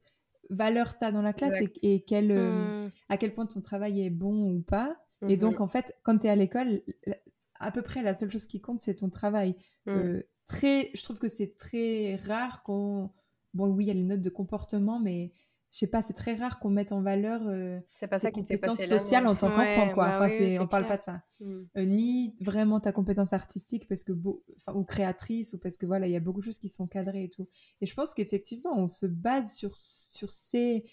[SPEAKER 3] valeur tu as dans la classe et, quelle, euh,
[SPEAKER 2] Hmm.
[SPEAKER 3] à quel point ton travail est bon ou pas. Et donc,
[SPEAKER 1] Mhm.
[SPEAKER 3] en fait, quand tu es à l'école, à peu près la seule chose qui compte, c'est ton travail.
[SPEAKER 1] Mhm.
[SPEAKER 3] Euh, très, je trouve que c'est très rare qu'on. Bon, oui, il y a les notes de comportement, mais je sais pas, c'est très rare qu'on mette en valeur euh,
[SPEAKER 1] c'est pas ça qui
[SPEAKER 3] compétences sociales en tant
[SPEAKER 2] Ouais,
[SPEAKER 3] qu'enfant, quoi.
[SPEAKER 2] bah
[SPEAKER 3] enfin,
[SPEAKER 2] oui,
[SPEAKER 3] on parle
[SPEAKER 2] clair.
[SPEAKER 3] pas de ça.
[SPEAKER 1] Mhm.
[SPEAKER 3] Euh, ni vraiment ta compétence artistique, parce que beau, ou créatrice, ou parce que voilà, il y a beaucoup de choses qui sont cadrées et tout. Et je pense qu'effectivement, on se base sur, sur ces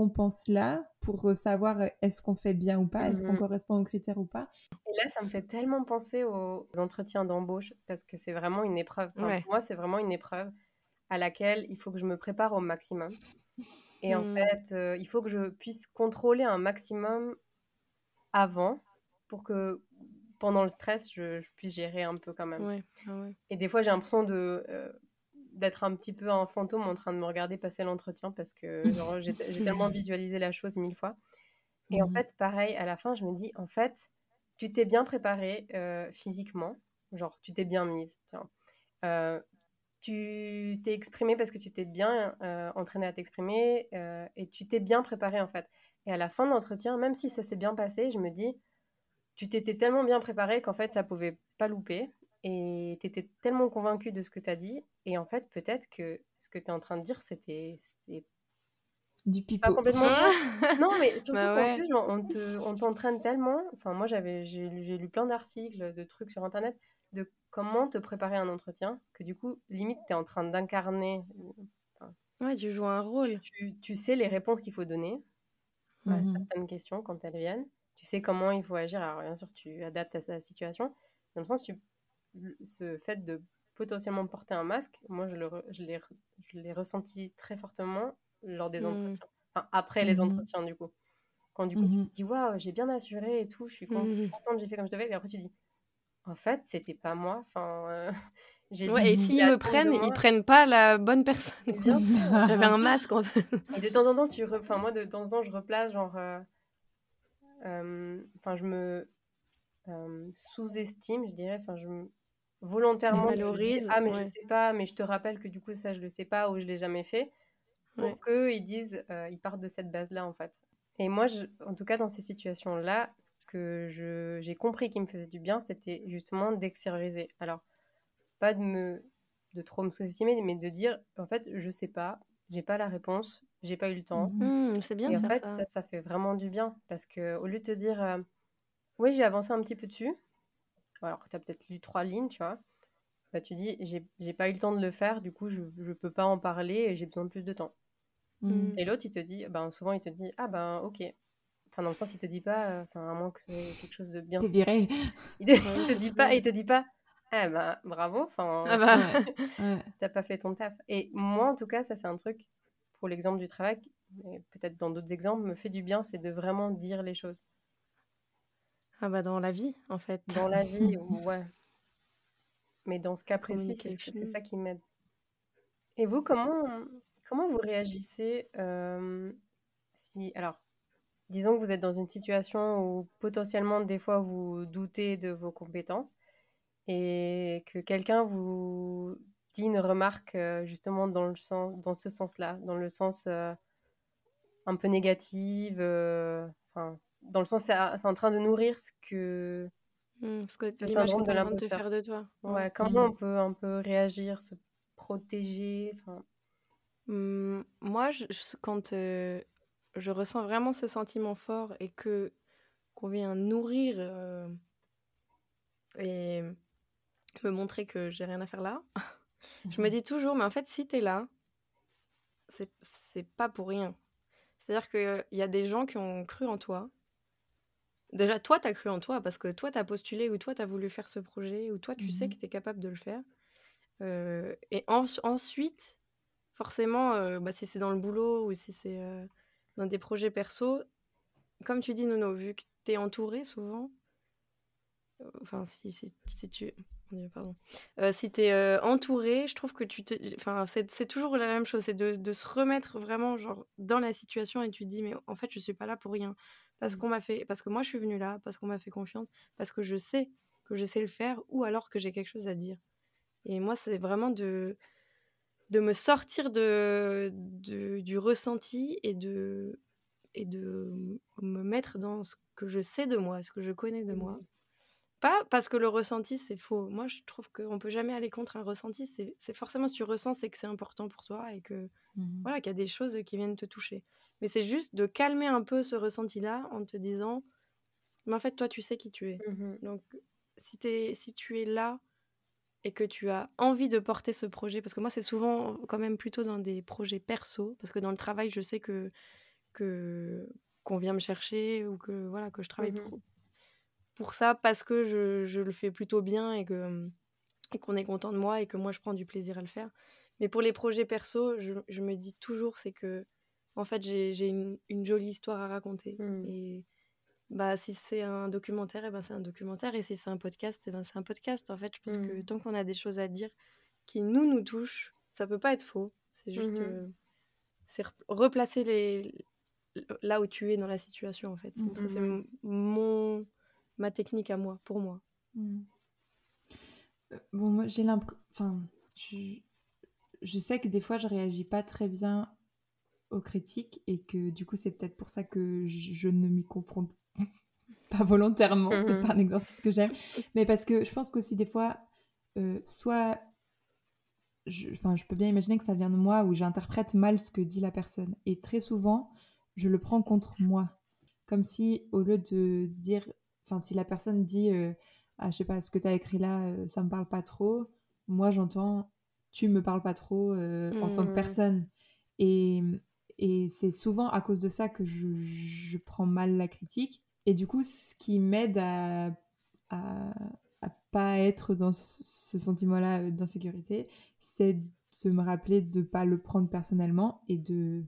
[SPEAKER 3] récompenses-là pour savoir euh, est-ce qu'on fait bien ou pas, est-ce qu'on
[SPEAKER 1] Mhm.
[SPEAKER 3] correspond aux critères ou pas.
[SPEAKER 1] Et là, ça me fait tellement penser aux entretiens d'embauche parce que c'est vraiment une épreuve. Enfin,
[SPEAKER 2] Ouais.
[SPEAKER 1] Pour moi, c'est vraiment une épreuve à laquelle il faut que je me prépare au maximum. Et en
[SPEAKER 2] Hmm.
[SPEAKER 1] fait, euh, il faut que je puisse contrôler un maximum avant pour que pendant le stress, je, je puisse gérer un peu quand même.
[SPEAKER 2] Ouais, ah ouais.
[SPEAKER 1] Et des fois, j'ai l'impression de euh, d'être un petit peu un fantôme en train de me regarder passer l'entretien parce que [LAUGHS] j'ai tellement visualisé la chose mille fois. Et en
[SPEAKER 3] Mhm.
[SPEAKER 1] fait, pareil, à la fin, je me dis, en fait, tu t'es bien préparé euh, physiquement, genre tu t'es bien mise. Euh, tu t'es exprimé parce que tu t'es bien euh, entraîné à t'exprimer euh, et tu t'es bien préparé en fait. Et à la fin de l'entretien, même si ça s'est bien passé, je me dis, tu t'étais tellement bien préparé qu'en fait, ça pouvait pas louper. et tu étais tellement convaincu de ce que tu as dit. Et en fait, peut-être que ce que tu es en train de dire, c'était
[SPEAKER 3] du pipeau.
[SPEAKER 1] Pas complètement. [LAUGHS] non, mais surtout bah plus, on, te, on t'entraîne tellement. Enfin, moi, j'avais, j'ai, j'ai lu plein d'articles, de trucs sur Internet, de comment te préparer un entretien, que du coup, limite, tu es en train d'incarner.
[SPEAKER 2] ouais, tu joues un rôle.
[SPEAKER 1] Tu, tu, sais les réponses qu'il faut donner à mmh certaines questions quand elles viennent. Tu sais comment il faut agir. Alors, bien sûr, tu adaptes à sa situation. Dans le sens, tu, ce fait de potentiellement porter un masque, moi, je, le, je, l'ai, je l'ai ressenti très fortement lors des mmh. entretiens. Enfin, après les mmh entretiens, du coup. Quand du coup, tu te dis, waouh, j'ai bien assuré et tout, je suis contente, j'ai fait comme je devais. Et après, tu dis, en fait, c'était pas moi. Enfin, euh, [LAUGHS]
[SPEAKER 2] ouais, et s'ils me prennent, ils prennent pas la bonne personne. [LAUGHS] J'avais un masque en fait.
[SPEAKER 1] Et de temps en temps, tu enfin, moi, de temps en temps, je replace genre. Euh, euh, enfin, je me sous-estime, je dirais. Enfin, je me volontairement valorise. ah, mais je sais pas, mais je te rappelle que du coup, ça, je le sais pas ou je l'ai jamais fait. Pour qu'ils disent, ils partent de cette base-là en fait. Et moi, je, en tout cas, dans ces situations-là, ce que j'ai compris qui me faisait du bien, c'était justement d'extérioriser. Alors, pas de me de trop me sous-estimer, mais de dire, en fait, je sais pas, j'ai pas la réponse, j'ai pas eu le temps.
[SPEAKER 2] Mmh. C'est bien.
[SPEAKER 1] Et en fait, ça. Ça, fait vraiment du bien parce que au lieu de te dire, euh, oui, j'ai avancé un petit peu dessus, alors que tu as peut-être lu trois lignes, tu vois, bah, tu dis, j'ai pas eu le temps de le faire, du coup, je, je peux pas en parler et j'ai besoin de plus de temps. Mmh. Et l'autre, il te dit, ben, souvent, il te dit, ah ben, ok. Enfin, dans le sens, il te dit pas, euh, enfin, à moins que c'est quelque chose de bien.
[SPEAKER 3] Tu dirais.
[SPEAKER 1] Il te, te dit pas, il te dit pas, eh ben, bravo, enfin, ah bah. [LAUGHS] t'as pas fait ton taf. Et moi, en tout cas, ça, c'est un truc, pour l'exemple du travail, et peut-être dans d'autres exemples, me fait du bien, c'est de vraiment dire les choses.
[SPEAKER 2] Ah bah, dans la vie, en fait.
[SPEAKER 1] Dans la vie, [LAUGHS] ouais. Mais dans ce cas précis, c'est ça qui m'aide. Et vous, comment, comment vous réagissez euh, si, alors, disons que vous êtes dans une situation où potentiellement des fois vous doutez de vos compétences et que quelqu'un vous dit une remarque euh, justement dans, le sens, dans ce sens-là, dans le sens euh, un peu négative, enfin, dans le sens c'est en train de nourrir ce que,
[SPEAKER 2] mmh, ce que le syndrome de l'imposteur. de toi.
[SPEAKER 1] Ouais, comment mmh. on peut un peu réagir, se protéger, enfin.
[SPEAKER 2] Mmh, moi, je, quand euh, je ressens vraiment ce sentiment fort et que qu'on vient nourrir euh, et me montrer que j'ai rien à faire là, je me dis toujours, mais en fait, si tu es là, c'est pas pour rien. C'est-à-dire qu'il y a des gens qui ont cru en toi. Déjà, toi, tu as cru en toi parce que toi, tu as postulé ou toi, tu as voulu faire ce projet ou toi, tu sais mmh que tu es capable de le faire. Euh, et ensuite, forcément, euh, bah, si c'est dans le boulot ou si c'est dans des projets perso, comme tu dis, Nono, vu que tu es entouré souvent, euh, enfin, si, si, si tu. Pardon. si tu es entouré, je trouve que tu te. Enfin, c'est toujours la même chose, c'est de, de, se remettre vraiment genre, dans la situation et tu te dis, mais en fait, je suis pas là pour rien. Parce, mmh. qu'on m'a fait, parce que moi, je suis venue là, parce qu'on m'a fait confiance, parce que je sais que je sais le faire ou alors que j'ai quelque chose à dire. Et moi, c'est vraiment de de me sortir de, du ressenti et de, et de me mettre dans ce que je sais de moi, ce que je connais de moi. Mmh. Pas parce que le ressenti, c'est faux. Moi, je trouve qu'on ne peut jamais aller contre un ressenti. C'est forcément que tu ressens, c'est que c'est important pour toi et que mmh. voilà qu'il y a des choses qui viennent te toucher. Mais c'est juste de calmer un peu ce ressenti-là en te disant, mais en fait, toi, tu sais qui tu es. Mmh Donc, si, es, si tu es là et que tu as envie de porter ce projet, parce que moi c'est souvent quand même plutôt dans des projets perso, parce que dans le travail je sais que que qu'on vient me chercher ou que voilà que je travaille mmh pour, pour, ça parce que je, je, le fais plutôt bien et que et qu'on est content de moi et que moi je prends du plaisir à le faire. Mais pour les projets perso, je, je me dis toujours c'est que en fait j'ai une, une, jolie histoire à raconter mmh. et bah, si c'est un documentaire, et eh ben, c'est un documentaire. Et si c'est un podcast, et eh ben, c'est un podcast. En fait, je pense que mmh. tant qu'on a des choses à dire qui nous, nous touchent, ça peut pas être faux. C'est juste mmh euh, c'est replacer les... là où tu es dans la situation, en fait. C'est mmh mon... ma technique à moi, pour moi.
[SPEAKER 3] Euh, bon, moi, j'ai l'impression... Enfin, je... je sais que des fois, je réagis pas très bien aux critiques et que du coup, c'est peut-être pour ça que je, je ne m'y confronte [LAUGHS] pas volontairement, c'est mhm. pas un exercice que j'aime, mais parce que je pense qu'aussi des fois, euh, soit, je, je peux bien imaginer que ça vient de moi ou j'interprète mal ce que dit la personne. Et très souvent, je le prends contre moi. Comme si, au lieu de dire, enfin, si la personne dit, euh, ah, je sais pas, ce que tu as écrit là, euh, ça me parle pas trop, moi j'entends, tu me parles pas trop en tant que
[SPEAKER 2] Mmh.
[SPEAKER 3] personne. Et, et c'est souvent à cause de ça que je, je prends mal la critique. Et du coup, ce qui m'aide à, à, à pas être dans ce, ce sentiment-là d'insécurité, c'est de me rappeler de pas le prendre personnellement et de,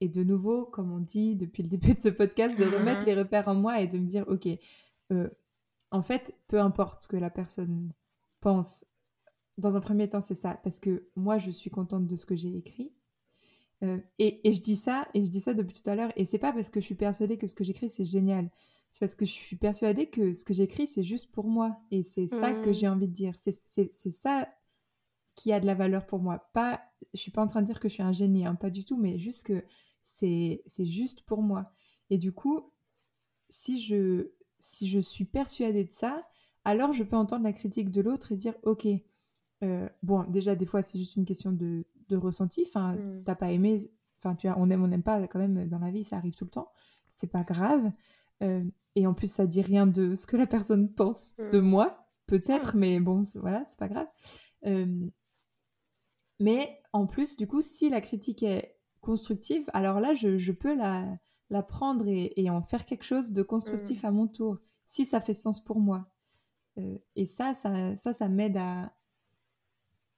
[SPEAKER 3] et de nouveau, comme on dit depuis le début de ce podcast, de [LAUGHS] remettre les repères en moi et de me dire, ok, euh, en fait, peu importe ce que la personne pense, dans un premier temps, c'est ça, parce que moi, je suis contente de ce que j'ai écrit. Euh, et, et je dis ça, et je dis ça depuis tout à l'heure, et c'est pas parce que je suis persuadée que ce que j'écris c'est génial, c'est parce que je suis persuadée que ce que j'écris c'est juste pour moi, et c'est ça que
[SPEAKER 2] Mhm.
[SPEAKER 3] j'ai envie de dire. C'est c'est- c'est ça qui a de la valeur pour moi. Pas, je suis pas en train de dire que je suis un génie, hein, pas du tout, mais juste que c'est c'est juste pour moi. Et du coup, si je, si je suis persuadée de ça, alors je peux entendre la critique de l'autre et dire, ok, euh, bon, déjà, des fois, c'est juste une question de, de ressenti. Enfin,
[SPEAKER 1] Mm.
[SPEAKER 3] t'as pas aimé, enfin, tu as, on aime, on n'aime pas, quand même, dans la vie, ça arrive tout le temps. C'est pas grave. Euh, et en plus, ça dit rien de ce que la personne pense de
[SPEAKER 1] Mm.
[SPEAKER 3] moi, peut-être, mais bon, voilà, c'est pas grave. Euh, mais en plus, du coup, si la critique est constructive, alors là, je, je peux la, la prendre et, et en faire quelque chose de constructif à mon tour, si ça fait sens pour moi. Euh, et ça, ça, ça, ça m'aide à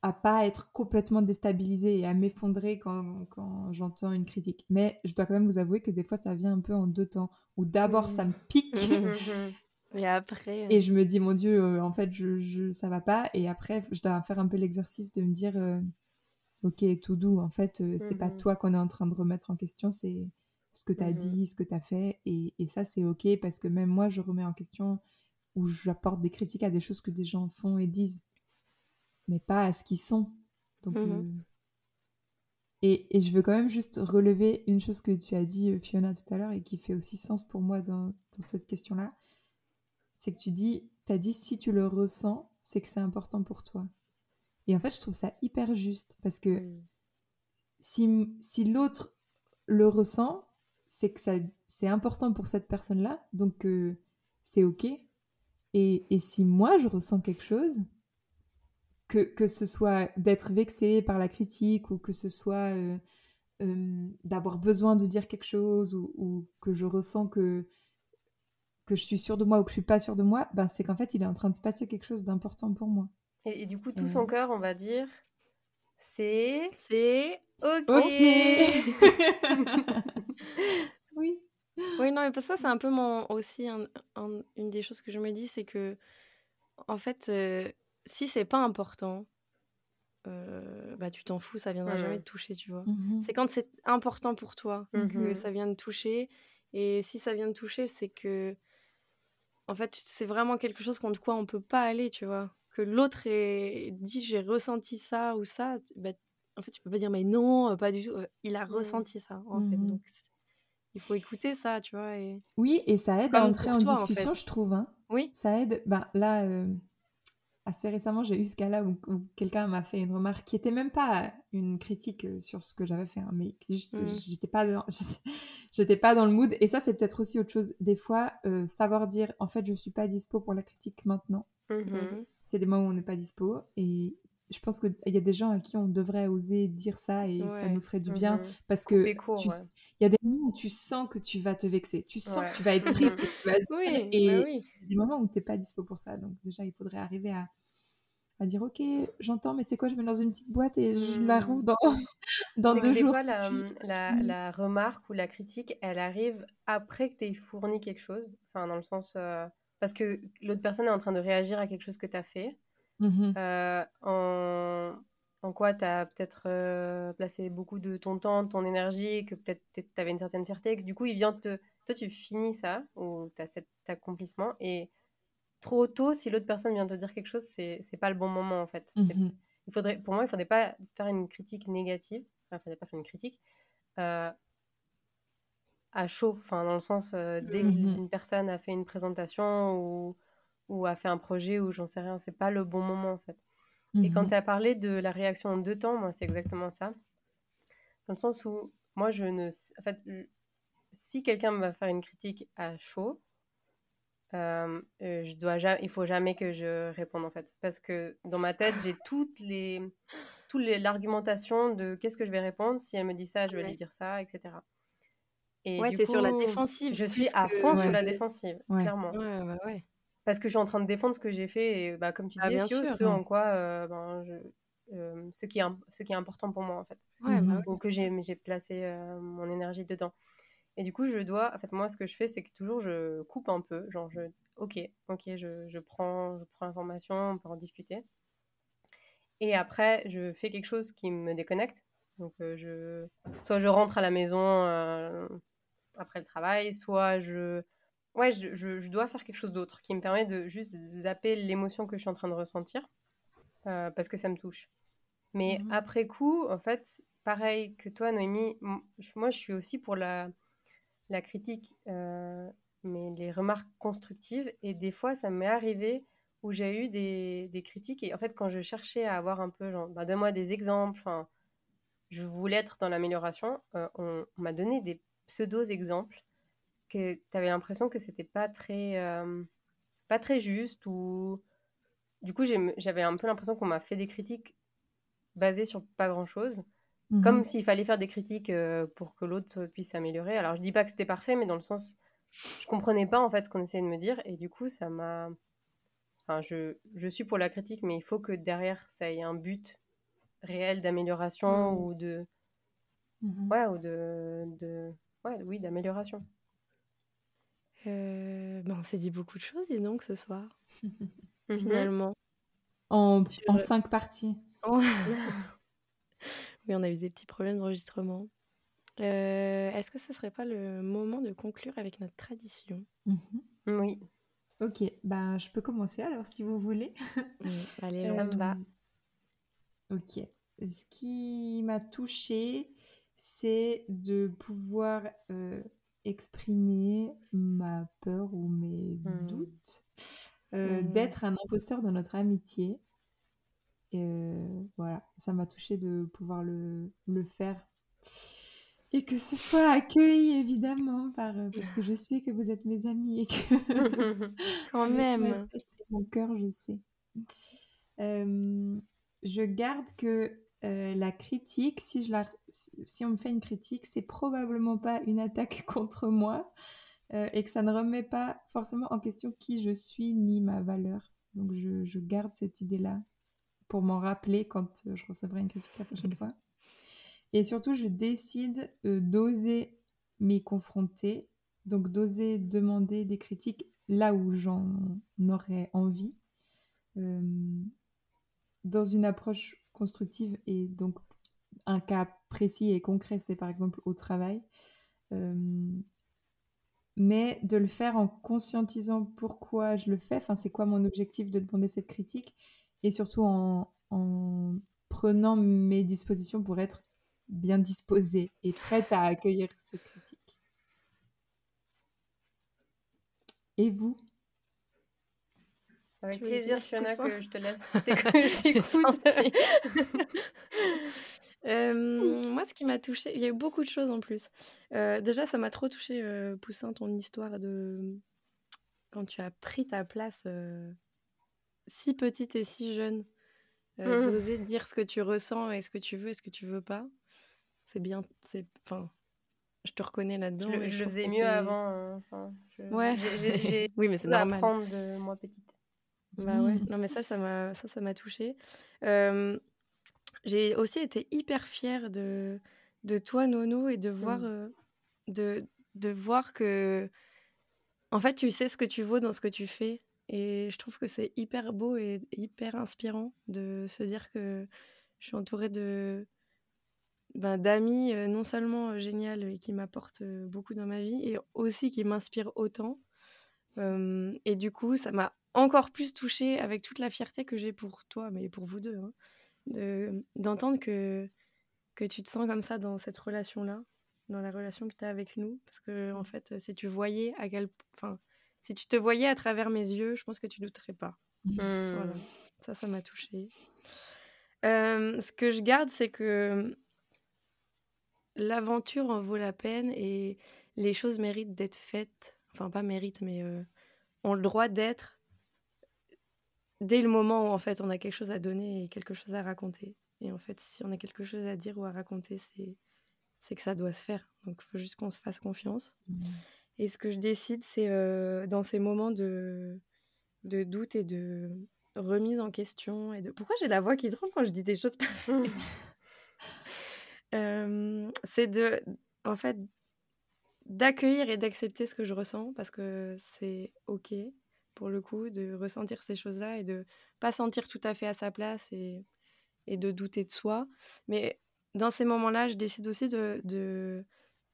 [SPEAKER 3] à pas être complètement déstabilisée et à m'effondrer quand, quand j'entends une critique. Mais je dois quand même vous avouer que des fois, ça vient un peu en deux temps. Où d'abord, ça me pique. [LAUGHS]
[SPEAKER 2] Et après.
[SPEAKER 3] et je me dis, mon Dieu, euh, en fait, je, je, ça va pas. Et après, je dois faire un peu l'exercice de me dire, euh, ok, tout doux, en fait, euh, c'est pas
[SPEAKER 1] Mhm.
[SPEAKER 3] toi qu'on est en train de remettre en question, c'est ce que tu as
[SPEAKER 1] Mhm.
[SPEAKER 3] dit, ce que tu as fait. Et, et ça, c'est ok parce que même moi, je remets en question ou j'apporte des critiques à des choses que des gens font et disent, mais pas à ce qu'ils sont. Donc,
[SPEAKER 2] Mhm.
[SPEAKER 3] euh, et, et je veux quand même juste relever une chose que tu as dit, euh, Fiona, tout à l'heure, et qui fait aussi sens pour moi dans, dans cette question-là. C'est que tu dis, as dit, si tu le ressens, c'est que c'est important pour toi. Et en fait, je trouve ça hyper juste, parce que
[SPEAKER 1] Mm.
[SPEAKER 3] si, si l'autre le ressent, c'est que ça, c'est important pour cette personne-là, donc euh, c'est OK. Et, et si moi, je ressens quelque chose, que, que ce soit d'être vexé par la critique ou que ce soit euh, euh, d'avoir besoin de dire quelque chose ou, ou que je ressens que, que je suis sûre de moi ou que je suis pas sûre de moi, ben c'est qu'en fait, il est en train de se passer quelque chose d'important pour moi.
[SPEAKER 1] Et, et du coup, tout
[SPEAKER 3] Euh.
[SPEAKER 1] son cœur, on va dire, c'est
[SPEAKER 2] C'est.
[SPEAKER 1] OK. [LAUGHS] [LAUGHS]
[SPEAKER 3] oui.
[SPEAKER 2] Oui, non, mais parce que ça, c'est un peu mon, aussi un- un- une des choses que je me dis, c'est que, en fait, euh, si c'est pas important, euh, bah tu t'en fous, ça viendra jamais te toucher, tu vois.
[SPEAKER 3] Mhm.
[SPEAKER 2] C'est quand c'est important pour toi que
[SPEAKER 1] Mhm.
[SPEAKER 2] ça vient te toucher. Et si ça vient te toucher, c'est que, en fait, c'est vraiment quelque chose contre quoi on peut pas aller, tu vois. Que l'autre ait dit j'ai ressenti ça ou ça, bah, en fait, tu peux pas dire mais non, euh, pas du tout. Euh, Il a ressenti ça, en fait.
[SPEAKER 3] Mhm.
[SPEAKER 2] Donc, il faut écouter ça, tu vois. Et...
[SPEAKER 3] Oui, et ça aide à entrer en
[SPEAKER 2] toi, en
[SPEAKER 3] discussion,
[SPEAKER 2] fait.
[SPEAKER 3] je trouve. hein.
[SPEAKER 2] Oui.
[SPEAKER 3] Ça aide. Ben, là, euh, assez récemment, j'ai eu ce cas-là où, où quelqu'un m'a fait une remarque qui était même pas une critique euh, sur ce que j'avais fait, hein, mais c'est juste que
[SPEAKER 2] Mhm.
[SPEAKER 3] j'étais pas dans, [LAUGHS] j'étais pas dans le mood. Et ça, c'est peut-être aussi autre chose. Des fois, euh, savoir dire, en fait, je suis pas dispo pour la critique maintenant.
[SPEAKER 1] Mhm.
[SPEAKER 2] Mhm.
[SPEAKER 3] C'est des moments où on n'est pas dispo. Et je pense qu'il y a des gens à qui on devrait oser dire ça et ça nous ferait du bien.
[SPEAKER 1] Mhm.
[SPEAKER 3] Parce que
[SPEAKER 1] ouais.
[SPEAKER 3] il y a des moments où tu sens que tu vas te vexer, tu sens
[SPEAKER 1] Ouais.
[SPEAKER 3] que tu vas être triste, que tu vas [LAUGHS]
[SPEAKER 2] Oui,
[SPEAKER 3] et
[SPEAKER 2] bah oui.
[SPEAKER 3] y a des moments où tu n'es pas dispo pour ça. Donc déjà, il faudrait arriver à, à dire, ok, j'entends, mais tu sais quoi, je me mets dans une petite boîte et je la
[SPEAKER 1] Mm.
[SPEAKER 3] rouvre dans, [LAUGHS] dans deux
[SPEAKER 1] des
[SPEAKER 3] jours.
[SPEAKER 1] fois, la,
[SPEAKER 3] Puis-
[SPEAKER 1] la,
[SPEAKER 3] Mm.
[SPEAKER 1] la remarque ou la critique, elle arrive après que tu aies fourni quelque chose. Enfin, dans le sens. euh, parce que l'autre personne est en train de réagir à quelque chose que tu as fait.
[SPEAKER 3] Mhm.
[SPEAKER 1] euh, en, en quoi tu as peut-être euh, placé beaucoup de ton temps, de ton énergie, que peut-être tu avais une certaine fierté, que du coup, il vient te. Toi, tu finis ça, ou tu as cet accomplissement, et trop tôt, si l'autre personne vient te dire quelque chose, c'est c'est pas le bon moment, en fait.
[SPEAKER 3] Mhm.
[SPEAKER 1] il faudrait, pour moi, il faudrait pas faire une critique négative. Enfin, il faudrait pas faire une critique euh, à chaud. Enfin, dans le sens, euh, dès
[SPEAKER 3] Mhm.
[SPEAKER 1] qu'une personne a fait une présentation ou, ou a fait un projet ou j'en sais rien. C'est pas le bon moment en fait. Et quand
[SPEAKER 3] Mhm.
[SPEAKER 1] tu as parlé de la réaction en deux temps, moi c'est exactement ça. Dans le sens où moi je ne. En fait, si quelqu'un va faire une critique à chaud, euh, euh, je dois ja- il faut jamais que je réponde en fait. Parce que dans ma tête, j'ai [LAUGHS] toutes les. Toute les- l'argumentation de qu'est-ce que je vais répondre. Si elle me dit ça, je vais
[SPEAKER 2] Ouais.
[SPEAKER 1] lui dire ça, etc. Et
[SPEAKER 2] Ouais, t'es sur la défensive.
[SPEAKER 1] Je suis à
[SPEAKER 2] que-
[SPEAKER 1] fond sur
[SPEAKER 3] Ouais.
[SPEAKER 1] la défensive,
[SPEAKER 3] Ouais.
[SPEAKER 1] clairement.
[SPEAKER 2] Ouais, ouais, ouais.
[SPEAKER 1] Parce que je suis en train de défendre ce que j'ai fait et bah, comme tu
[SPEAKER 2] Ah,
[SPEAKER 1] disais, Fio,
[SPEAKER 2] sûr.
[SPEAKER 1] ce
[SPEAKER 3] Ouais.
[SPEAKER 1] en quoi euh, ben, je, euh, ce, qui est, im- ce qui est important pour moi en fait.
[SPEAKER 2] Ouais, bah ouais.
[SPEAKER 1] Ou que j'ai j'ai placé euh, mon énergie dedans. Et du coup, je dois, en fait, moi, ce que je fais, c'est que toujours je coupe un peu. Genre, je, ok, ok, je, je prends, je prends l'information, on peut en discuter. Et après, je fais quelque chose qui me déconnecte. Donc, je, soit je rentre à la maison après le travail, soit je, ouais, je, je, je dois faire quelque chose d'autre qui me permet de juste zapper l'émotion que je suis en train de ressentir euh, parce que ça me touche. Mais
[SPEAKER 3] Mhm.
[SPEAKER 1] après coup, en fait, pareil que toi, Noémie, moi, je suis aussi pour la, la critique, euh, mais les remarques constructives. Et des fois, ça m'est arrivé où j'ai eu des, des critiques. Et en fait, quand je cherchais à avoir un peu, genre, bah, donne-moi des exemples, je voulais être dans l'amélioration, euh, on, on m'a donné des pseudo-exemples que tu avais l'impression que c'était pas très, euh, pas très juste ou du coup j'avais un peu l'impression qu'on m'a fait des critiques basées sur pas grand chose
[SPEAKER 3] Mhm.
[SPEAKER 1] comme s'il fallait faire des critiques euh, pour que l'autre puisse s'améliorer alors je dis pas que c'était parfait mais dans le sens je comprenais pas en fait ce qu'on essayait de me dire et du coup ça m'a enfin je, je suis pour la critique mais il faut que derrière ça ait un but réel d'amélioration
[SPEAKER 2] Mhm.
[SPEAKER 1] ou de
[SPEAKER 3] Mhm.
[SPEAKER 1] ouais ou de, de ouais oui d'amélioration
[SPEAKER 2] Euh, ben, on s'est dit beaucoup de choses, et donc, ce soir, [LAUGHS]
[SPEAKER 1] Mhm.
[SPEAKER 2] finalement.
[SPEAKER 3] En,
[SPEAKER 2] Sur-
[SPEAKER 3] en cinq parties. [LAUGHS]
[SPEAKER 2] Oui, on a eu des petits problèmes d'enregistrement. Euh, Est-ce que ce serait pas le moment de conclure avec notre tradition?
[SPEAKER 3] Mhm.
[SPEAKER 1] oui
[SPEAKER 3] Ok, bah, je peux commencer alors si vous voulez. [LAUGHS]
[SPEAKER 2] Allez,
[SPEAKER 1] me va.
[SPEAKER 3] Ok. Ce qui m'a touchée, c'est de pouvoir euh, exprimer ma peur ou mes
[SPEAKER 1] Hmm.
[SPEAKER 3] doutes, euh,
[SPEAKER 2] Hmm.
[SPEAKER 3] d'être un imposteur dans notre amitié. Et, euh, voilà, ça m'a touchée de pouvoir le, le faire. Et que ce soit accueilli évidemment par, euh, parce que je sais que vous êtes mes amis et que [LAUGHS]
[SPEAKER 2] Quand même.
[SPEAKER 3] mon cœur, je sais. Euh, je garde que euh, la critique, si, je la, si on me fait une critique, c'est probablement pas une attaque [LAUGHS] contre moi euh, et que ça ne remet pas forcément en question qui je suis ni ma valeur. Donc je, garde cette idée-là pour m'en rappeler quand euh, je recevrai une critique la prochaine fois. Et surtout, je décide d'oser m'y confronter, donc d'oser demander des critiques là où j'en aurais envie, dans une approche constructive. Et donc, un cas précis et concret, c'est par exemple au travail. Euh, mais de le faire en conscientisant pourquoi je le fais, enfin, c'est quoi mon objectif de demander cette critique, et surtout en, en prenant mes dispositions pour être bien disposée et prête à accueillir cette critique. Et vous?
[SPEAKER 1] Avec
[SPEAKER 2] Tu
[SPEAKER 1] plaisir, Fiona, que je te laisse [LAUGHS] je. [LAUGHS] [LAUGHS]
[SPEAKER 2] Euh, moi, ce qui m'a touchée, il y a eu beaucoup de choses en plus. Euh, déjà, ça m'a trop touché, euh, Poussin, ton histoire de quand tu as pris ta place euh, si petite et si jeune, euh,
[SPEAKER 1] Mm.
[SPEAKER 2] d'oser dire ce que tu ressens et ce que tu veux et ce que tu veux pas. C'est bien, c'est, enfin, je te reconnais là-dedans.
[SPEAKER 1] je
[SPEAKER 2] je
[SPEAKER 1] faisais mieux avant. enfin, je-
[SPEAKER 2] Ouais. oui, mais c'est normal.
[SPEAKER 1] apprendre de moi petite.
[SPEAKER 2] Bah ouais,
[SPEAKER 3] Mm.
[SPEAKER 2] non mais ça, ça m'a, ça, ça m'a touchée. Euh, j'ai aussi été hyper fière de, de toi, Nono, et de voir,
[SPEAKER 1] Mm.
[SPEAKER 2] euh, de, de voir que, en fait, tu sais ce que tu vaux dans ce que tu fais. Et je trouve que c'est hyper beau et hyper inspirant de se dire que je suis entourée de, ben, d'amis non seulement géniales et qui m'apportent beaucoup dans ma vie, et aussi qui m'inspirent autant. Euh, et du coup, ça m'a encore plus touchée avec toute la fierté que j'ai pour toi, mais pour vous deux, hein, de- d'entendre que, que tu te sens comme ça dans cette relation-là, dans la relation que tu as avec nous. Parce que, en fait, si tu voyais à quel, enfin, si tu te voyais à travers mes yeux, je pense que tu douterais pas. Voilà,
[SPEAKER 1] Mmh.
[SPEAKER 2] ça, ça m'a touchée. Euh, ce que je garde, c'est que l'aventure en vaut la peine et les choses méritent d'être faites. Enfin, pas méritent, mais euh, ont le droit d'être dès le moment où en fait on a quelque chose à donner et quelque chose à raconter. Et en fait, si on a quelque chose à dire ou à raconter, c'est c'est que ça doit se faire. Donc, il faut juste qu'on se fasse confiance. Et ce que je décide, c'est euh, dans ces moments de, de doute et de remise en question. Et de... Pourquoi j'ai la voix qui tremble quand je dis des choses [LAUGHS] Euh, C'est de, en fait, d'accueillir et d'accepter ce que je ressens parce que c'est OK pour le coup de ressentir ces choses-là et de pas sentir tout à fait à sa place et, et de douter de soi. Mais dans ces moments-là, je décide aussi de, de...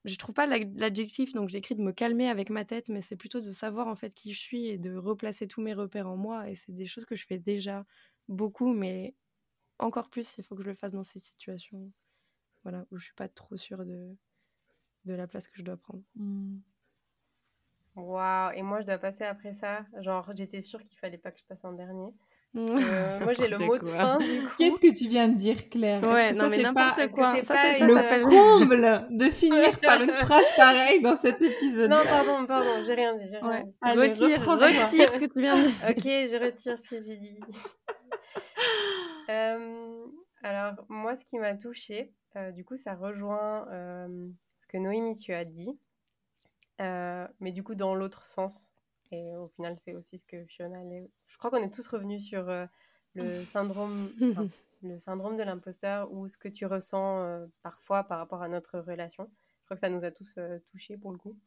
[SPEAKER 2] je trouve pas l'ad- l'adjectif, donc j'écris de me calmer avec ma tête, mais c'est plutôt de savoir en fait qui je suis et de replacer tous mes repères en moi. Et c'est des choses que je fais déjà beaucoup, mais encore plus, il faut que je le fasse dans ces situations, voilà, où je suis pas trop sûre de, de la place que je dois prendre.
[SPEAKER 3] Mm.
[SPEAKER 1] Waouh, et moi je dois passer après ça. Genre, j'étais sûre qu'il fallait pas que je passe en dernier.
[SPEAKER 2] ouais,
[SPEAKER 1] Euh, [LAUGHS] moi j'ai le mot de fin du coup.
[SPEAKER 3] Qu'est-ce que tu viens de dire, Claire? Que
[SPEAKER 2] non
[SPEAKER 3] ça,
[SPEAKER 2] mais
[SPEAKER 3] c'est
[SPEAKER 2] n'importe quoi.
[SPEAKER 1] c'est
[SPEAKER 2] Ça,
[SPEAKER 1] pas
[SPEAKER 2] ça
[SPEAKER 3] le comble de finir [LAUGHS] par une phrase pareille dans cet épisode?
[SPEAKER 1] Non, pardon, pardon, j'ai rien dit. j'ai rien
[SPEAKER 2] Ouais.
[SPEAKER 1] dit.
[SPEAKER 3] Allez,
[SPEAKER 2] retire, retire ce que tu viens de dire.
[SPEAKER 1] Ok, je retire ce que j'ai dit. [LAUGHS] Euh, alors, moi, ce qui m'a touchée, euh, du coup, ça rejoint euh, ce que Noémie, tu as dit, euh, mais du coup, dans l'autre sens. Et au final, c'est aussi ce que Fiona... elle- Je crois qu'on est tous revenus sur euh, le syndrome... [LAUGHS] enfin, le syndrome de l'imposteur ou ce que tu ressens euh, parfois par rapport à notre relation. Je crois que ça nous a tous touchés pour le coup.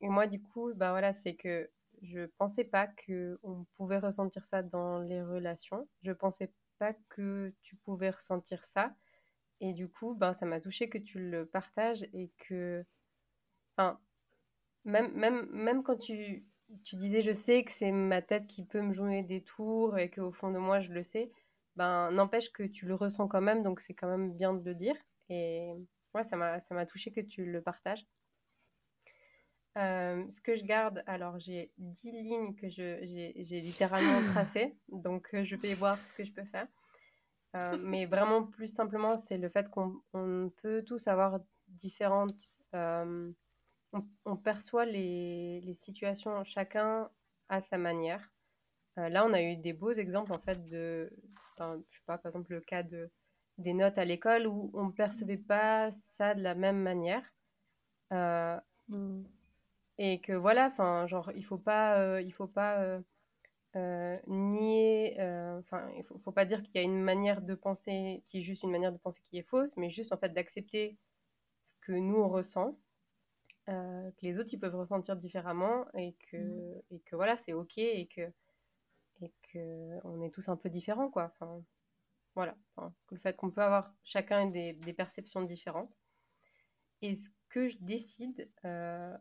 [SPEAKER 1] Et moi, du coup, bah voilà, c'est que je pensais pas que on pouvait ressentir ça dans les relations. Je pensais pas que tu pouvais ressentir ça. Et du coup, ben, ça m'a touché que tu le partages et que, enfin, même, même, même quand tu, tu disais, je sais que c'est ma tête qui peut me jouer des tours et qu'au fond de moi, je le sais, ben, n'empêche que tu le ressens quand même, donc c'est quand même bien de le dire. Et ouais, ça m'a, touché que tu le partages. Euh, ce que je garde, alors j'ai 10 lignes que j'ai, littéralement [LAUGHS] tracées, donc euh, je vais voir ce que je peux faire. Euh, mais vraiment, plus simplement, c'est le fait qu'on on peut tous avoir différentes. On, on perçoit les, les situations chacun à sa manière. Euh, là, on a eu des beaux exemples en fait de, enfin, je sais pas, par exemple le cas de des notes à l'école où on ne percevait pas ça de la même manière. Euh,
[SPEAKER 2] Mm.
[SPEAKER 1] et que voilà, enfin, genre, il faut pas, euh, il faut pas nier, enfin, il faut, faut pas dire qu'il y a une manière de penser qui est juste une manière de penser qui est fausse, mais juste en fait d'accepter ce que nous on ressent, euh, que les autres ils peuvent ressentir différemment et que, et que voilà, c'est ok et que, et que on est tous un peu différents quoi. Enfin, voilà, Enfin, le fait qu'on peut avoir chacun des, des perceptions différentes. Et ce que je décide, euh,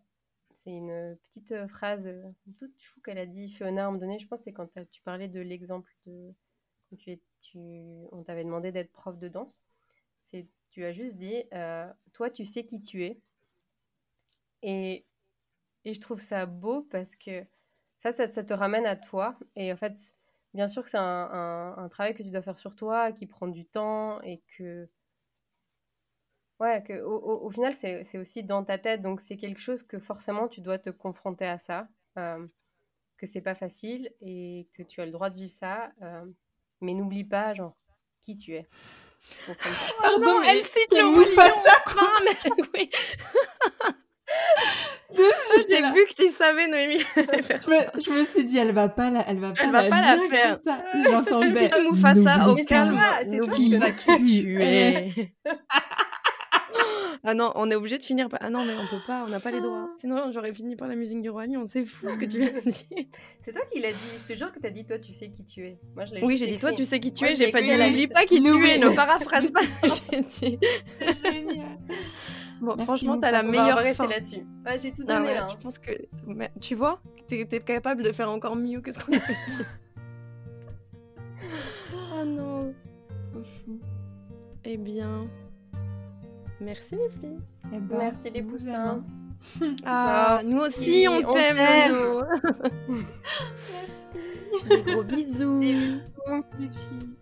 [SPEAKER 1] c'est une petite euh, phrase toute chou qu'elle a dit Fiona à un moment donné, je pense, c'est quand tu parlais de l'exemple de quand tu es, tu, on t'avait demandé d'être prof de danse. C'est, tu as juste dit, euh, toi, tu sais qui tu es. Et, et je trouve ça beau parce que ça, ça, ça te ramène à toi. Et en fait, bien sûr que c'est un, un- un travail que tu dois faire sur toi, qui prend du temps et que Ouais, que au, au- au final, c'est aussi dans ta tête, donc c'est quelque chose que forcément tu dois te confronter à ça, euh, que c'est pas facile et que tu as le droit de vivre ça, euh, mais n'oublie pas, genre, qui tu es. [LAUGHS] Ça.
[SPEAKER 3] Pardon,
[SPEAKER 2] non,
[SPEAKER 3] mais
[SPEAKER 2] elle cite le
[SPEAKER 3] Mufasa,
[SPEAKER 2] quoi. mais [LAUGHS] oui. J'ai vu que tu savais, Noémie. [LAUGHS] faire
[SPEAKER 3] Je me, je me suis dit, elle va pas la, elle va pas
[SPEAKER 2] Elle va
[SPEAKER 3] la
[SPEAKER 2] pas la faire.
[SPEAKER 3] ça.
[SPEAKER 2] Tu
[SPEAKER 3] J'entendais.
[SPEAKER 2] cites Mufasa au calme.
[SPEAKER 3] pas.
[SPEAKER 1] c'est toi
[SPEAKER 3] qui-
[SPEAKER 2] pas qui [LAUGHS] tu
[SPEAKER 3] es.
[SPEAKER 2] Ah non, on est obligé de finir par... Ah non, mais on peut pas, on n'a pas les droits. Sinon, j'aurais fini par la musique du roi Lion. C'est fou ce que tu viens de dire. [LAUGHS]
[SPEAKER 1] C'est toi qui l'as dit, je te jure que t'as dit, toi, tu sais qui tu es. Moi, je l'ai
[SPEAKER 2] Oui, j'ai dit toi, tu sais qui tu
[SPEAKER 1] Moi,
[SPEAKER 2] es.
[SPEAKER 1] je
[SPEAKER 2] J'ai pas dit n'oublie pas qui tu
[SPEAKER 3] N'oublie-
[SPEAKER 2] es. Ne paraphrase pas. J'ai dit.
[SPEAKER 3] C'est génial.
[SPEAKER 2] Bon,
[SPEAKER 3] Merci,
[SPEAKER 2] franchement, t'as la
[SPEAKER 3] Mufasa.
[SPEAKER 1] On va
[SPEAKER 2] meilleure fin.
[SPEAKER 1] là-dessus. Ah, j'ai tout
[SPEAKER 2] Ah
[SPEAKER 1] donné
[SPEAKER 2] ouais,
[SPEAKER 1] là.
[SPEAKER 2] je
[SPEAKER 1] hein.
[SPEAKER 2] pense que mais tu vois, t'es es capable de faire encore mieux que ce qu'on a dit. oh [LAUGHS] non.
[SPEAKER 3] Trop chou.
[SPEAKER 2] Eh bien, merci les filles.
[SPEAKER 3] Eh ben,
[SPEAKER 1] Merci les poussins.
[SPEAKER 2] Ah, nous aussi, on,
[SPEAKER 1] on
[SPEAKER 2] t'aime. [LAUGHS]
[SPEAKER 3] Merci.
[SPEAKER 2] Des gros bisous.
[SPEAKER 3] Les filles.